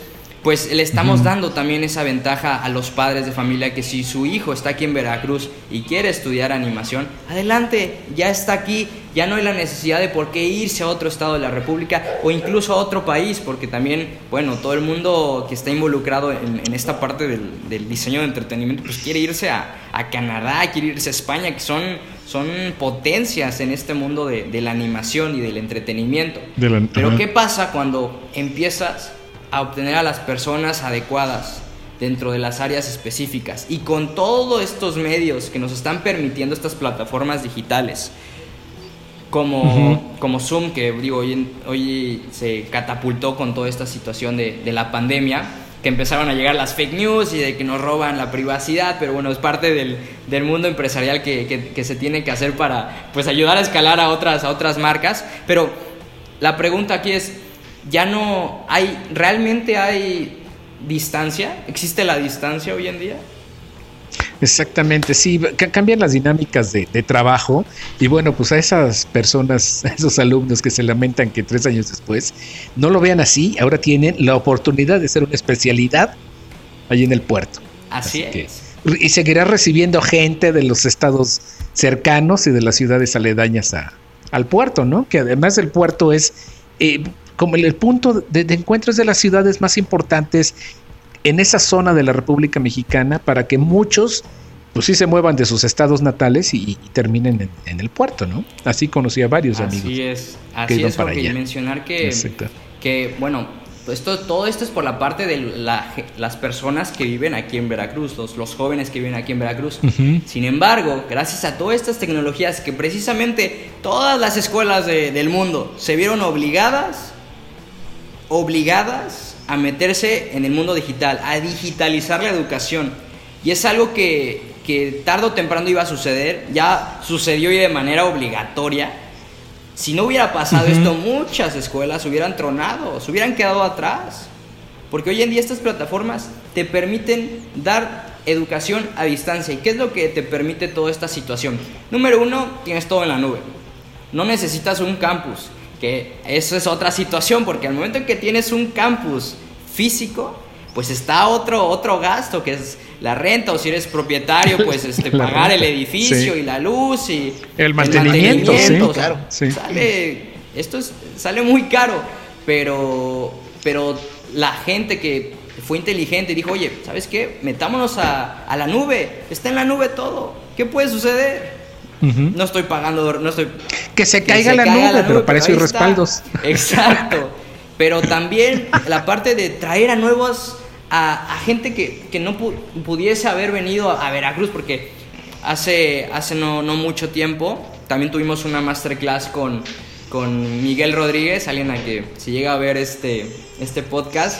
pues le estamos dando también esa ventaja a los padres de familia que si su hijo está aquí en Veracruz y quiere estudiar animación, adelante, ya está aquí, ya no hay la necesidad de por qué irse a otro estado de la República o incluso a otro país, porque también, bueno, todo el mundo que está involucrado en, esta parte del, diseño de entretenimiento, pues quiere irse a, Canadá, quiere irse a España, que son, son potencias en este mundo de, la animación y del entretenimiento. Pero ¿qué pasa cuando empiezas a obtener a las personas adecuadas dentro de las áreas específicas. Y con todos estos medios que nos están permitiendo estas plataformas digitales, como, como Zoom, que digo, hoy, hoy se catapultó con toda esta situación de, de, la pandemia, que empezaron a llegar las fake news y de que nos roban la privacidad, pero bueno, es parte del, del mundo empresarial que, que, que, se tiene que hacer para pues, ayudar a escalar a otras, a otras marcas. Pero la pregunta aquí es, ya no hay, realmente hay distancia, existe la distancia hoy en día. Exactamente, sí, cambian las dinámicas de, trabajo y bueno, pues a esas personas, [laughs] a esos alumnos que se lamentan que tres años después no lo vean así, ahora tienen la oportunidad de hacer una especialidad allí en el puerto. Así, es. y seguirá recibiendo gente de los estados cercanos y de las ciudades aledañas a, al puerto, ¿no? Que además el puerto es eh, como el, punto de, de encuentros de las ciudades más importantes en esa zona de la República Mexicana para que muchos pues sí se muevan de sus estados natales y, terminen en, el puerto, ¿no? Así conocí a varios amigos. Así es, así es, para mencionar que, que, bueno, esto, todo esto es por la parte de las personas que viven aquí en Veracruz, los, los jóvenes que viven aquí en Veracruz. Sin embargo, gracias a todas estas tecnologías que precisamente todas las escuelas del mundo se vieron obligadas, obligadas a meterse en el mundo digital, a digitalizar la educación. Y es algo que, que tarde o temprano iba a suceder, ya sucedió y de manera obligatoria. Si no hubiera pasado esto, muchas escuelas hubieran tronado, se hubieran quedado atrás. Porque hoy en día estas plataformas te permiten dar educación a distancia. ¿Y qué es lo que te permite toda esta situación? Número uno, tienes todo en la nube. No necesitas un campus que eso es otra situación, porque al momento en que tienes un campus físico, pues está otro, otro gasto, que es la renta, o si eres propietario, pues [laughs] este, pagar el edificio y la luz y el mantenimiento. claro. Sale, esto sale muy caro, pero, pero la gente que fue inteligente y dijo, oye, ¿sabes qué? Metámonos a, a la nube, está en la nube todo, ¿qué puede suceder? No estoy pagando, no estoy... Que se caiga, la, nube, pero para eso hay respaldos. [laughs] Exacto. Pero también la parte de traer a nuevos, a, gente que, que no pudiese haber venido a, Veracruz, porque hace, hace no, no, mucho tiempo también tuvimos una masterclass con, con Miguel Rodríguez, alguien a que si llega a ver este, este podcast,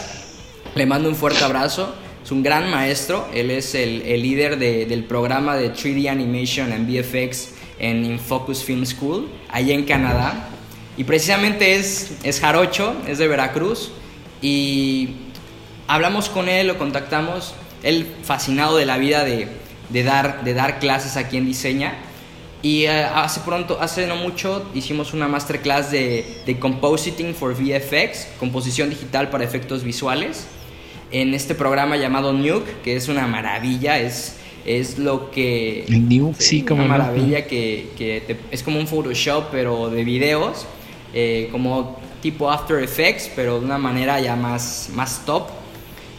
le mando un fuerte abrazo. Es un gran maestro, él es el, el líder de, del programa de 3D Animation and VFX en Infocus Film School, allá en Canadá. Y precisamente es, es jarocho, es de Veracruz. Y hablamos con él, lo contactamos. Él fascinado de la vida de, de dar, de dar clases aquí en Diseña. Y eh, hace pronto, hace no mucho, hicimos una masterclass de, de Compositing for VFX, composición digital para efectos visuales, en este programa llamado Nuke, que es una maravilla, es es lo que... El Nuke, sí, como... Una maravilla que, que es como un Photoshop, pero de videos, eh, como tipo After Effects, pero de una manera ya más, más top.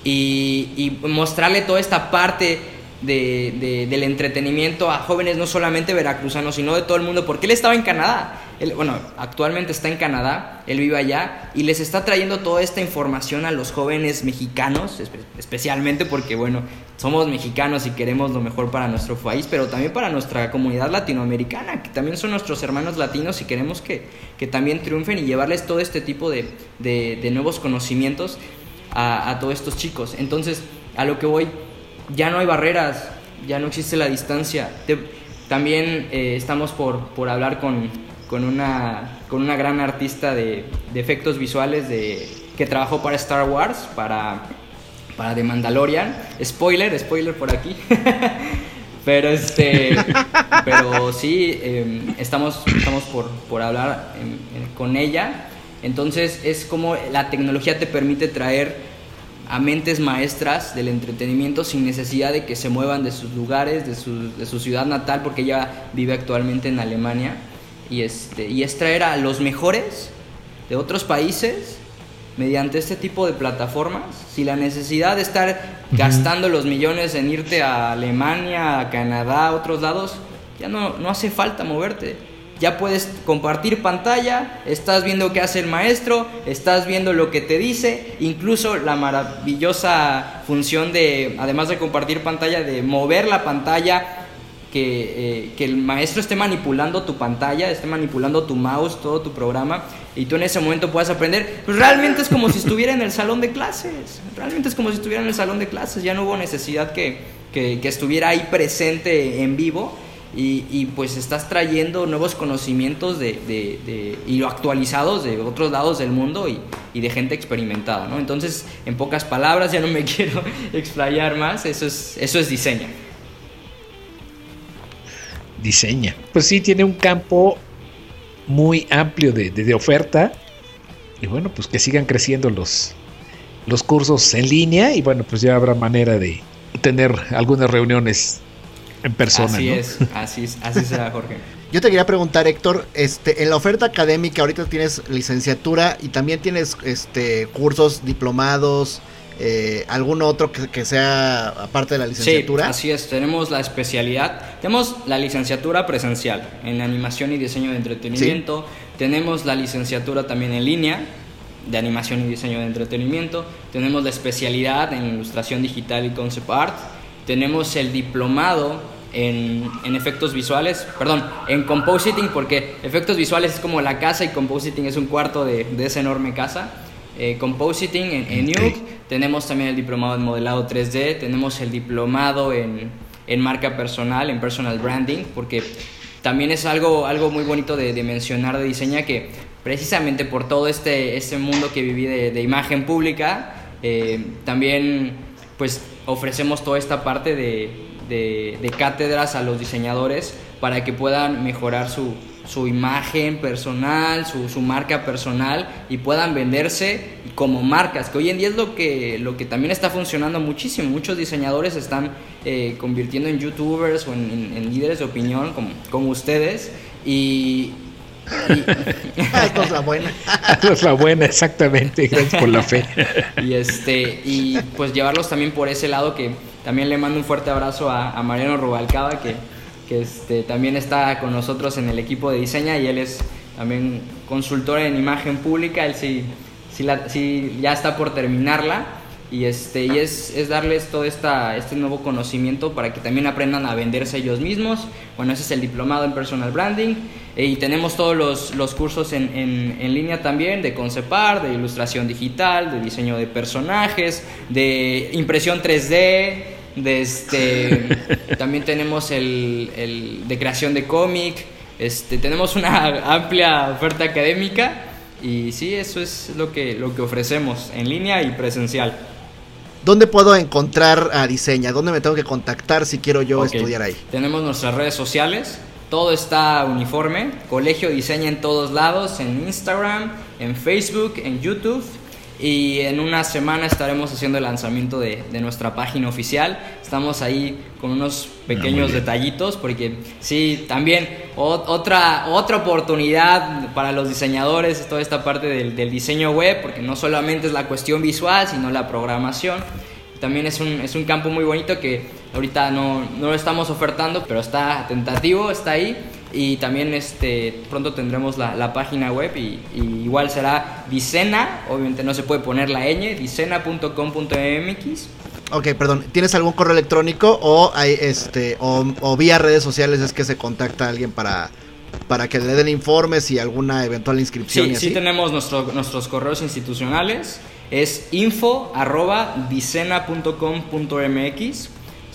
Y, y mostrarle toda esta parte de, del entretenimiento a jóvenes no solamente veracruzanos, sino de todo el mundo, porque él estaba en Canadá. Él, bueno, actualmente está en Canadá, él vive allá y les está trayendo toda esta información a los jóvenes mexicanos, especialmente porque, bueno, somos mexicanos y queremos lo mejor para nuestro país, pero también para nuestra comunidad latinoamericana, que también son nuestros hermanos latinos y queremos que, que también triunfen y llevarles todo este tipo de, de, nuevos conocimientos a, a todos estos chicos. Entonces, a lo que voy ya no hay barreras, ya no existe la distancia. también eh, estamos por, por hablar con, con, una, con una gran artista de, de, efectos visuales de, que trabajó para Star Wars, para, para The Mandalorian. Spoiler, spoiler por aquí. [laughs] pero este pero sí em, estamos estamos por, por hablar em, con ella entonces es como la tecnología te permite traer a mentes maestras del entretenimiento sin necesidad de que se muevan de sus lugares, de su, ciudad natal, porque ella vive actualmente en Alemania, y, este, y es traer a los mejores de otros países mediante este tipo de plataformas, sin la necesidad de estar gastando los millones en irte a Alemania, a Canadá, a otros lados, ya no, no hace falta moverte. Ya puedes compartir pantalla, estás viendo qué hace el maestro, estás viendo lo que te dice, incluso la maravillosa función de, además de compartir pantalla, de mover la pantalla, que, eh, el maestro esté manipulando tu pantalla, esté manipulando tu mouse, todo tu programa, y tú en ese momento puedas aprender, pues realmente es como si estuviera en el salón de clases, realmente es como si estuviera en el salón de clases, ya no hubo necesidad que, que estuviera ahí presente en vivo y, pues estás trayendo nuevos conocimientos de, de, y actualizados de otros lados del mundo y, y, de gente experimentada, ¿no? Entonces, en pocas palabras, ya no me [laughs] quiero explayar más, eso es, eso es diseño. Diseña. Pues sí, tiene un campo muy amplio de, de, de oferta. Y bueno, pues que sigan creciendo los, los cursos en línea. Y bueno, pues ya habrá manera de tener algunas reuniones en persona. Así ¿no? es, así, es, así será, Jorge. [laughs] Yo te quería preguntar, Héctor, este, en la oferta académica ahorita tienes licenciatura y también tienes este cursos, diplomados, eh, algún otro que, que, sea aparte de la licenciatura. Sí, así es, tenemos la especialidad, tenemos la licenciatura presencial en animación y diseño de entretenimiento, sí. tenemos la licenciatura también en línea de animación y diseño de entretenimiento, tenemos la especialidad en ilustración digital y concept art, tenemos el diplomado en, en, efectos visuales, perdón, en compositing, porque efectos visuales es como la casa y compositing es un cuarto de, de esa enorme casa. Eh, compositing en, en okay. Tenemos también el diplomado en modelado 3D, tenemos el diplomado en, en marca personal, en personal branding, porque también es algo, algo muy bonito de, de mencionar de diseña que precisamente por todo este, este mundo que viví de, de imagen pública, eh, también pues ofrecemos toda esta parte de, de, de, cátedras a los diseñadores para que puedan mejorar su, su imagen personal, su, su, marca personal y puedan venderse como marcas, que hoy en día es lo que, lo que también está funcionando muchísimo. Muchos diseñadores se están eh, convirtiendo en youtubers o en, en, en, líderes de opinión como, como ustedes y... [laughs] Esto es la buena. [laughs] Esto es la buena, exactamente. Gracias por la fe. [laughs] y, este, y pues llevarlos también por ese lado que también le mando un fuerte abrazo a, a Mariano Rubalcaba, que, que este, también está con nosotros en el equipo de diseña y él es también consultor en imagen pública, él sí, sí ya está por terminarla y, este, y es, es darles todo esta, este nuevo conocimiento para que también aprendan a venderse ellos mismos. Bueno, ese es el diplomado en personal branding eh, y tenemos todos los, los cursos en, en, en, línea también de concepar, de ilustración digital, de diseño de personajes, de impresión 3D, de este, [laughs] también tenemos el, el, de creación de cómic, este, tenemos una [laughs] amplia oferta académica y sí, eso es lo que, lo que ofrecemos en línea y presencial. ¿Dónde puedo encontrar a Diseña? ¿Dónde me tengo que contactar si quiero yo okay. estudiar ahí? Tenemos nuestras redes sociales, todo está uniforme, Colegio Diseña en todos lados, en Instagram, en Facebook, en YouTube y en una semana estaremos haciendo el lanzamiento de, de nuestra página oficial. Estamos ahí con unos pequeños ah, detallitos porque sí, también o, otra, otra oportunidad para los diseñadores, toda esta parte del, del, diseño web, porque no solamente es la cuestión visual, sino la programación. También es un, es un campo muy bonito que ahorita no, no lo estamos ofertando, pero está tentativo, está ahí y también este pronto tendremos la, la página web y, y, igual será Dicena, obviamente no se puede poner la ñ, dicena.com.mx. Ok, perdón, ¿tienes algún correo electrónico o hay este o, o, vía redes sociales es que se contacta a alguien para para que le den informes y alguna eventual inscripción? Sí, y sí tenemos nuestro, nuestros correos institucionales, es info arroba dicena.com.mx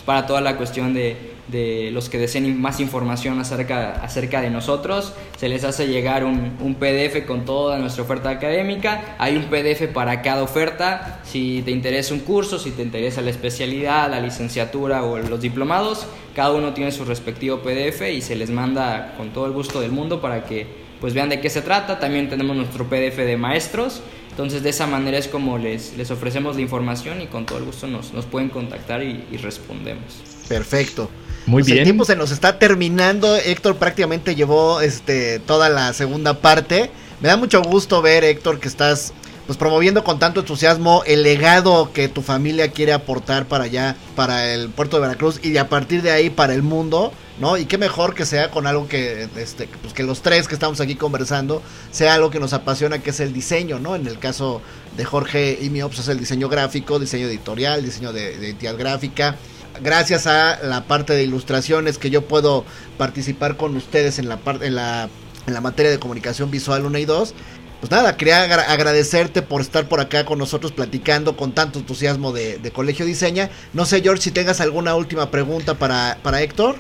para toda la cuestión de de los que deseen más información acerca, acerca de nosotros. Se les hace llegar un, un, PDF con toda nuestra oferta académica. Hay un PDF para cada oferta. Si te interesa un curso, si te interesa la especialidad, la licenciatura o los diplomados, cada uno tiene su respectivo PDF y se les manda con todo el gusto del mundo para que pues vean de qué se trata. También tenemos nuestro PDF de maestros. Entonces de esa manera es como les, les ofrecemos la información y con todo el gusto nos, nos pueden contactar y, y respondemos. Perfecto. Muy pues bien. El tiempo se nos está terminando. Héctor prácticamente llevó este toda la segunda parte. Me da mucho gusto ver, Héctor, que estás pues promoviendo con tanto entusiasmo el legado que tu familia quiere aportar para allá, para el puerto de Veracruz y a partir de ahí para el mundo, ¿no? Y qué mejor que sea con algo que, este, pues que los tres que estamos aquí conversando, sea algo que nos apasiona, que es el diseño, ¿no? En el caso de Jorge y mío, pues es el diseño gráfico, diseño editorial, diseño de, de identidad gráfica, gracias a la parte de ilustraciones que yo puedo participar con ustedes en la parte en la, en la materia de comunicación visual 1 y 2. Pues nada, quería agradecerte por estar por acá con nosotros platicando con tanto entusiasmo de, de Colegio Diseña. No sé, George, si tengas alguna última pregunta para, para Héctor.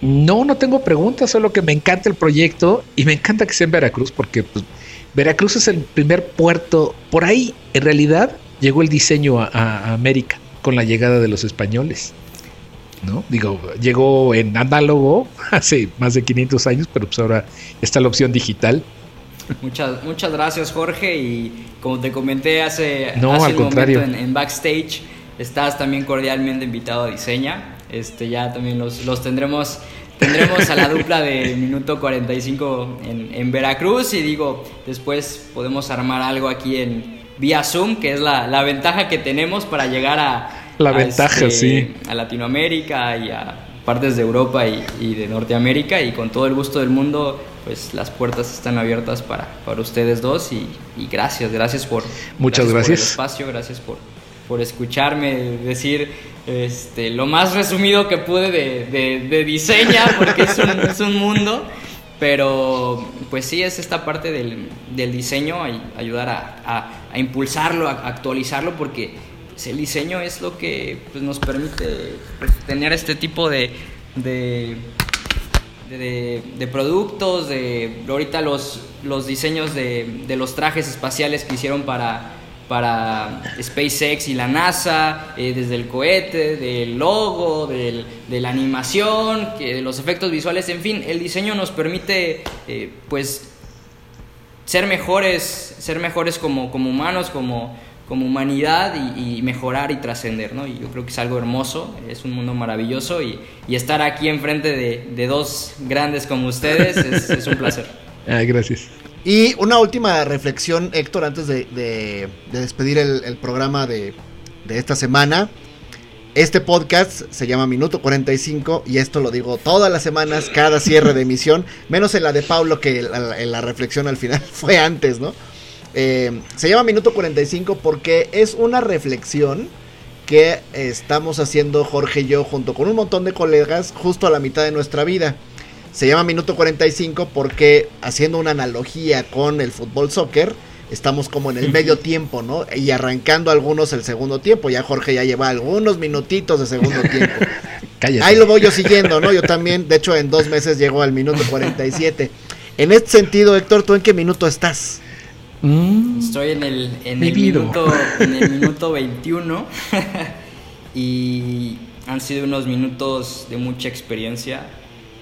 No, no tengo preguntas, solo que me encanta el proyecto y me encanta que sea en Veracruz porque pues, Veracruz es el primer puerto, por ahí en realidad llegó el diseño a, a América con la llegada de los españoles. ¿no? Digo, llegó en análogo [laughs] hace más de 500 años, pero pues ahora está la opción digital. Muchas, muchas gracias Jorge y como te comenté hace, No, hace al un contrario. momento en, en backstage, estás también cordialmente invitado a Diseña. Este, ya también los, los tendremos, tendremos a la [laughs] dupla de minuto 45 en, en Veracruz y digo, después podemos armar algo aquí en vía Zoom, que es la, la ventaja que tenemos para llegar a, La a ventaja, sí. a Latinoamérica y a partes de Europa y, y de Norteamérica y con todo el gusto del mundo pues las puertas están abiertas para, para ustedes dos y, y gracias, gracias por Muchas por el gracias. espacio, gracias por, por escucharme decir este, lo más resumido que pude de, de, de diseña porque es un, es un mundo pero pues sí es esta parte del, del diseño ay- ayudar a, a- impulsarlo, a actualizarlo porque el diseño es lo que pues, nos permite pues, tener este tipo de, de, de- de- de productos, de ahorita los, los diseños de, de los trajes espaciales que hicieron para, para SpaceX y la NASA, eh, desde el cohete, del logo, del- de la animación, que, de los efectos visuales, en fin, el diseño nos permite eh, pues ser mejores, ser mejores como, como humanos, como, como humanidad y, y mejorar y trascender, ¿no? Y yo creo que es algo hermoso, es un mundo maravilloso y, y estar aquí enfrente de, de dos grandes como ustedes es, es un placer. [laughs] Ah, gracias. Y una última reflexión, Héctor, antes de, de- de despedir el, programa de, esta semana. Este podcast se llama Minuto 45 y esto lo digo todas las semanas, cada cierre de emisión, menos en la de Pablo que la, la- la reflexión al final [laughs] fue antes, ¿no? Eh, se llama Minuto 45 porque es una reflexión que estamos haciendo Jorge y yo junto con un montón de colegas justo a la mitad de nuestra vida. Se llama Minuto 45 porque haciendo una analogía con el fútbol soccer, estamos como en el medio tiempo, ¿no? Y arrancando algunos el segundo tiempo. Ya Jorge ya lleva algunos minutitos de segundo tiempo. [laughs] Cállate. Ahí lo voy yo siguiendo, ¿no? Yo también, de hecho, en dos meses llego al minuto 47. En este sentido, Héctor, ¿tú en qué minuto estás? Mm, Estoy en el, en el, Vivido. minuto, [laughs] en el minuto 21 [laughs] y han sido unos minutos de mucha experiencia,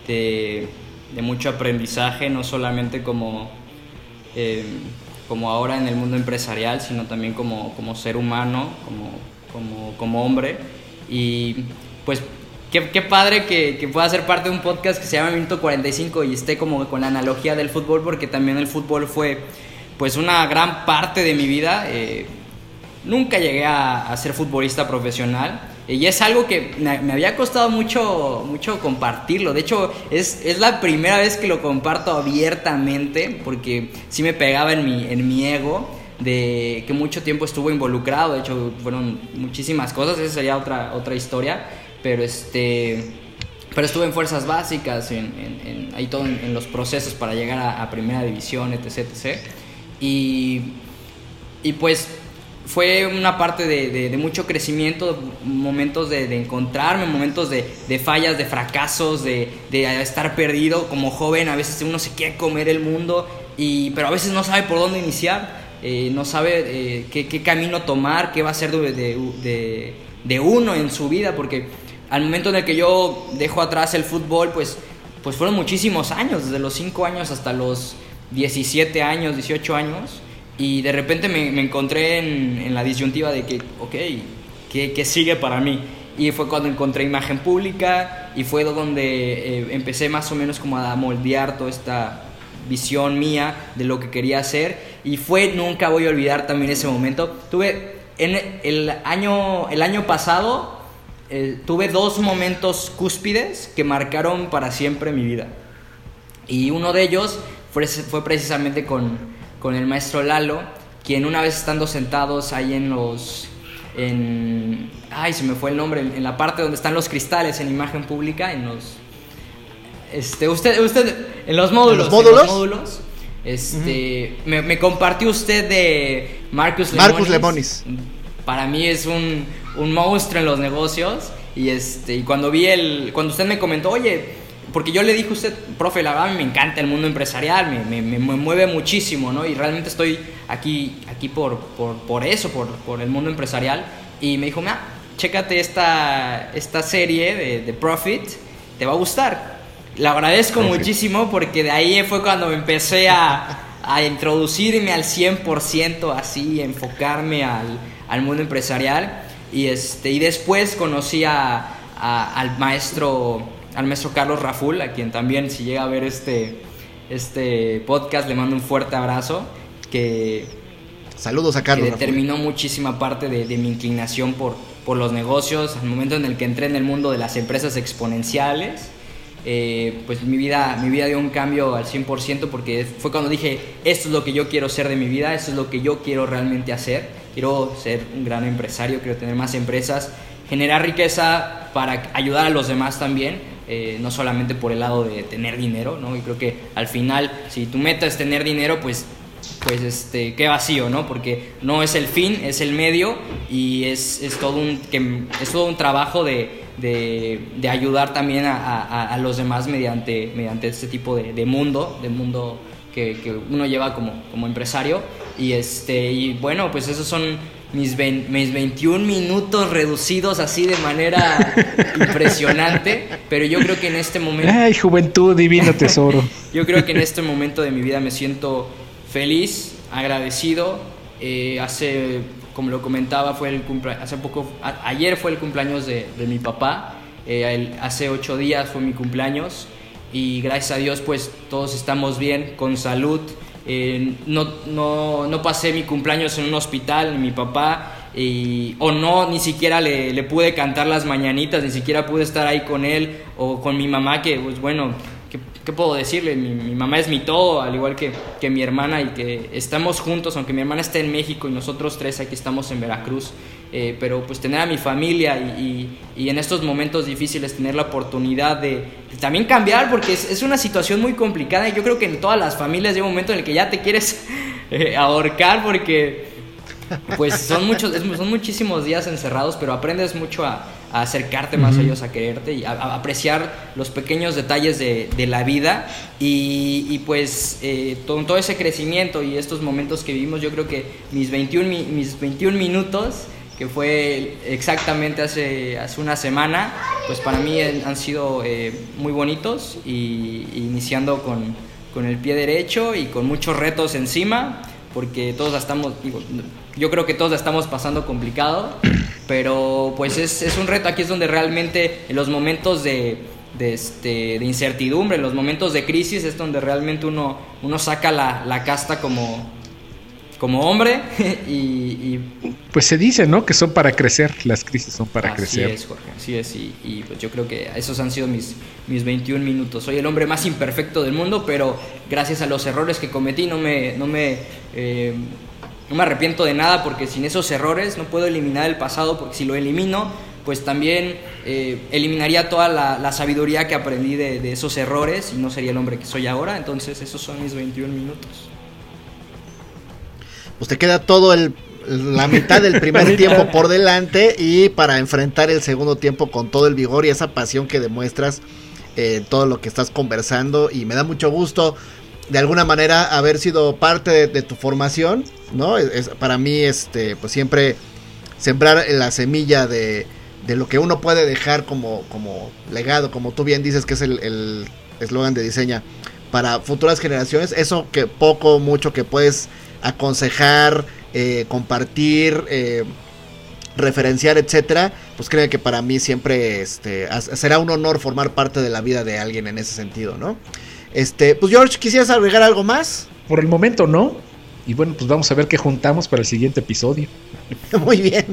de, mucho aprendizaje, no solamente como, eh, como ahora en el mundo empresarial, sino también como, como ser humano, como, como, como hombre. Y pues qué, padre que, que pueda ser parte de un podcast que se llama Minuto 45 y esté como con la analogía del fútbol, porque también el fútbol fue pues una gran parte de mi vida. eh, nunca llegué a, a ser futbolista profesional y es algo que me, había costado mucho, mucho compartirlo. De hecho, es, es la primera vez que lo comparto abiertamente porque sí me pegaba en mi, en mi ego de que mucho tiempo estuvo involucrado. De hecho, fueron muchísimas cosas. Esa sería otra, otra historia. Pero este... Pero estuve en fuerzas básicas, en, ahí todo en, en los procesos para llegar a, a primera división, etc. etc. Y, y pues fue una parte de, mucho crecimiento, momentos de, encontrarme, momentos de, fallas, de fracasos, de, estar perdido como joven. A veces uno se quiere comer el mundo, y, pero a veces no sabe por dónde iniciar, eh, no sabe eh, qué, camino tomar, qué va a ser de uno en su vida, porque al momento en el que yo dejo atrás el fútbol, pues, pues fueron muchísimos años, desde los 5 años hasta los 17 años, 18 años, y de repente me, me encontré en, en la disyuntiva de que, ok, ¿qué, qué sigue para mí? Y fue cuando encontré imagen pública y fue donde eh, empecé más o menos como a moldear toda esta visión mía de lo que quería hacer y fue, nunca voy a olvidar también ese momento, tuve en el año, el año pasado, eh, tuve dos momentos cúspides que marcaron para siempre mi vida. Y uno de ellos fue, fue precisamente con, con el maestro Lalo, quien una vez estando sentados ahí en los... En, ay, se me fue el nombre, en, en la parte donde están los cristales en imagen pública, en los... Este, usted, usted, en los módulos. ¿En los módulos? módulos, este, me, me compartió usted de Marcus Marcus Lemonis. Lemonis. Para mí es un, un monstruo en los negocios. Y, este, y cuando vi el. Cuando usted me comentó, oye, porque yo le dije a usted, profe, la verdad me encanta el mundo empresarial, me, me, me- mueve muchísimo, ¿no? Y realmente estoy aquí, aquí por, por, por eso, por, por el mundo empresarial. Y me dijo, mira, chécate esta, esta serie de, de Profit, te va a gustar. Le agradezco muchísimo porque de ahí fue cuando me empecé a, a introducirme al 100% así, enfocarme al, al, mundo empresarial. Y, este, y después conocí a, al maestro al maestro Carlos Raful, a quien también si llega a ver este, este podcast le mando un fuerte abrazo, que, Saludos a Carlos. Que determinó muchísima parte de, de, mi inclinación por, por los negocios, al momento en el que entré en el mundo de las empresas exponenciales. Eh, pues mi vida, mi vida dio un cambio al 100% porque fue cuando dije, esto es lo que yo quiero ser de mi vida, esto es lo que yo quiero realmente hacer, quiero ser un gran empresario, quiero tener más empresas, generar riqueza para ayudar a los demás también, eh, no solamente por el lado de tener dinero, ¿no? Y creo que al final, si tu meta es tener dinero, pues pues este, qué vacío, ¿no? Porque no es el fin, es el medio y es, es todo, un, que, es todo un trabajo de, de, de ayudar también a, a, los demás mediante, mediante este tipo de, de mundo, de mundo que, que, uno lleva como, como empresario. Y, este, y bueno, pues esos son mis, 20, mis 21 minutos reducidos así de manera [laughs] impresionante, pero yo creo que en este momento... ¡Ay, juventud, divino tesoro! yo creo que en este momento de mi vida me siento feliz, agradecido. Eh, hace, como lo comentaba, fue el hace poco, a, ayer fue el cumpleaños de, de mi papá. Eh, el, hace ocho días fue mi cumpleaños y gracias a Dios pues todos estamos bien, con salud. Eh, no, no, no, pasé mi cumpleaños en un hospital, mi papá, y, o no, ni siquiera le, le, pude cantar las mañanitas, ni siquiera pude estar ahí con él o con mi mamá, que pues bueno, ¿qué, puedo decirle? Mi, mamá es mi todo, al igual que, que, mi hermana, y que estamos juntos, aunque mi hermana esté en México y nosotros tres aquí estamos en Veracruz. Eh, pero pues tener a mi familia y, y, en estos momentos difíciles tener la oportunidad de, de también cambiar, porque es, es, una situación muy complicada y yo creo que en todas las familias llega un momento en el que ya te quieres [laughs] eh, ahorcar porque pues son, muchos, son muchísimos días encerrados, pero aprendes mucho a, a acercarte más uh -huh. a ellos, a quererte y a, a apreciar los pequeños detalles de, de la vida y, y pues eh, todo, todo, ese crecimiento y estos momentos que vivimos, yo creo que mis 21, mis 21 minutos que fue exactamente hace, hace una semana, pues para mí han sido eh, muy bonitos y, iniciando con, con, el pie derecho y con muchos retos encima, porque todos estamos, digo, yo creo que todos estamos pasando complicado, [clears throat] pero pues es, es un reto, aquí es donde realmente en los momentos de, de, este, de incertidumbre, en los momentos de crisis es donde realmente uno, uno saca la, la casta como, como hombre [laughs] y, y, Pues se dice, ¿no? Que son para crecer, las crisis son para así crecer. Así es, Jorge, así es, y, y, pues yo creo que esos han sido mis, mis 21 minutos. Soy el hombre más imperfecto del mundo, pero gracias a los errores que cometí no me, no me, eh, no me arrepiento de nada porque sin esos errores no puedo eliminar el pasado porque si lo elimino pues también eh, eliminaría toda la, la, sabiduría que aprendí de, de esos errores y no sería el hombre que soy ahora. Entonces esos son mis 21 minutos. Pues te queda todo el la mitad del primer [laughs] tiempo por delante y para enfrentar el segundo tiempo con todo el vigor y esa pasión que demuestras eh, todo lo que estás conversando. Y me da mucho gusto de alguna manera haber sido parte de, tu formación, ¿no? Es, para mí este pues siempre sembrar la semilla de, de, lo que uno puede dejar como, como legado, como tú bien dices que es el eslogan de diseña para futuras generaciones, eso que poco mucho que puedes aconsejar, eh, compartir, eh, referenciar, etcétera, pues creo que para mí siempre este, será un honor formar parte de la vida de alguien en ese sentido, ¿no? Este, pues George, ¿quisieras agregar algo más? Por el momento no. Y bueno, pues vamos a ver qué juntamos para el siguiente episodio. [laughs] Muy bien.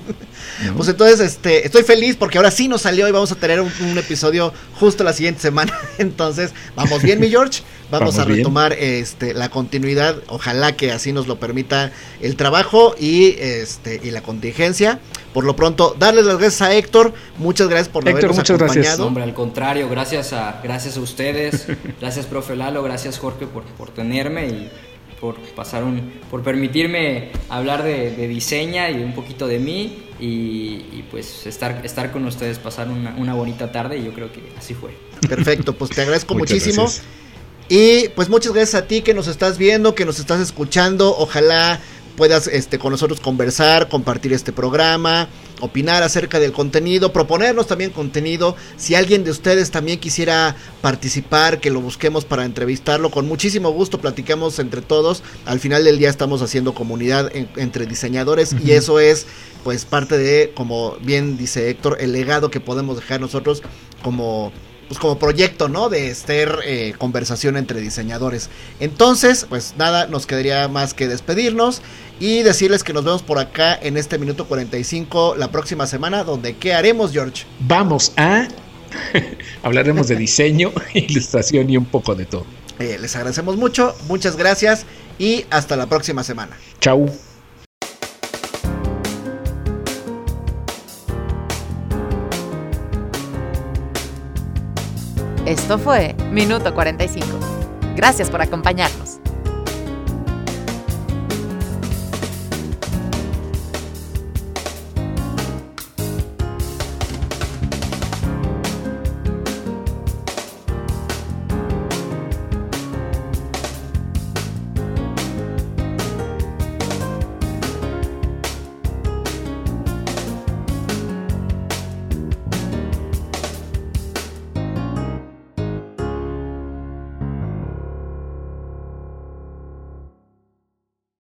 ¿No? Pues entonces, este, estoy feliz porque ahora sí nos salió y vamos a tener un, un episodio justo la siguiente semana. [laughs] Entonces, vamos bien, mi George. [laughs] Vamos, vamos a retomar este, la continuidad. Ojalá que así nos lo permita el trabajo y, este, y la contingencia. Por lo pronto, darles las gracias a Héctor. Muchas gracias por Héctor, habernos muchas acompañado. Gracias. Hombre, al contrario, gracias a, gracias a ustedes. gracias, profe Lalo. Gracias, Jorge, por, por tenerme y por pasar un, por permitirme hablar de, de diseña y un poquito de mí y, y, pues estar, estar con ustedes, pasar una, una, bonita tarde y yo creo que así fue. Perfecto, pues te agradezco [laughs] muchísimo. Gracias. Y pues muchas gracias a ti que nos estás viendo, que nos estás escuchando. Ojalá puedas este, con nosotros conversar, compartir este programa. opinar acerca del contenido, proponernos también contenido. Si alguien de ustedes también quisiera participar, que lo busquemos para entrevistarlo, con muchísimo gusto platicamos entre todos. Al final del día estamos haciendo comunidad entre diseñadores y eso es pues parte de, como bien dice Héctor, el legado que podemos dejar nosotros como pues como proyecto, ¿no? De ser eh, conversación entre diseñadores. Entonces, pues nada, nos quedaría más que despedirnos y decirles que nos vemos por acá en este minuto 45 la próxima semana, donde ¿qué haremos, George? Vamos a... [laughs] Hablaremos de diseño, [laughs] ilustración y un poco de todo. Eh, les agradecemos mucho, muchas gracias y hasta la próxima semana. Chau. Esto fue Minuto 45. Gracias por acompañarnos.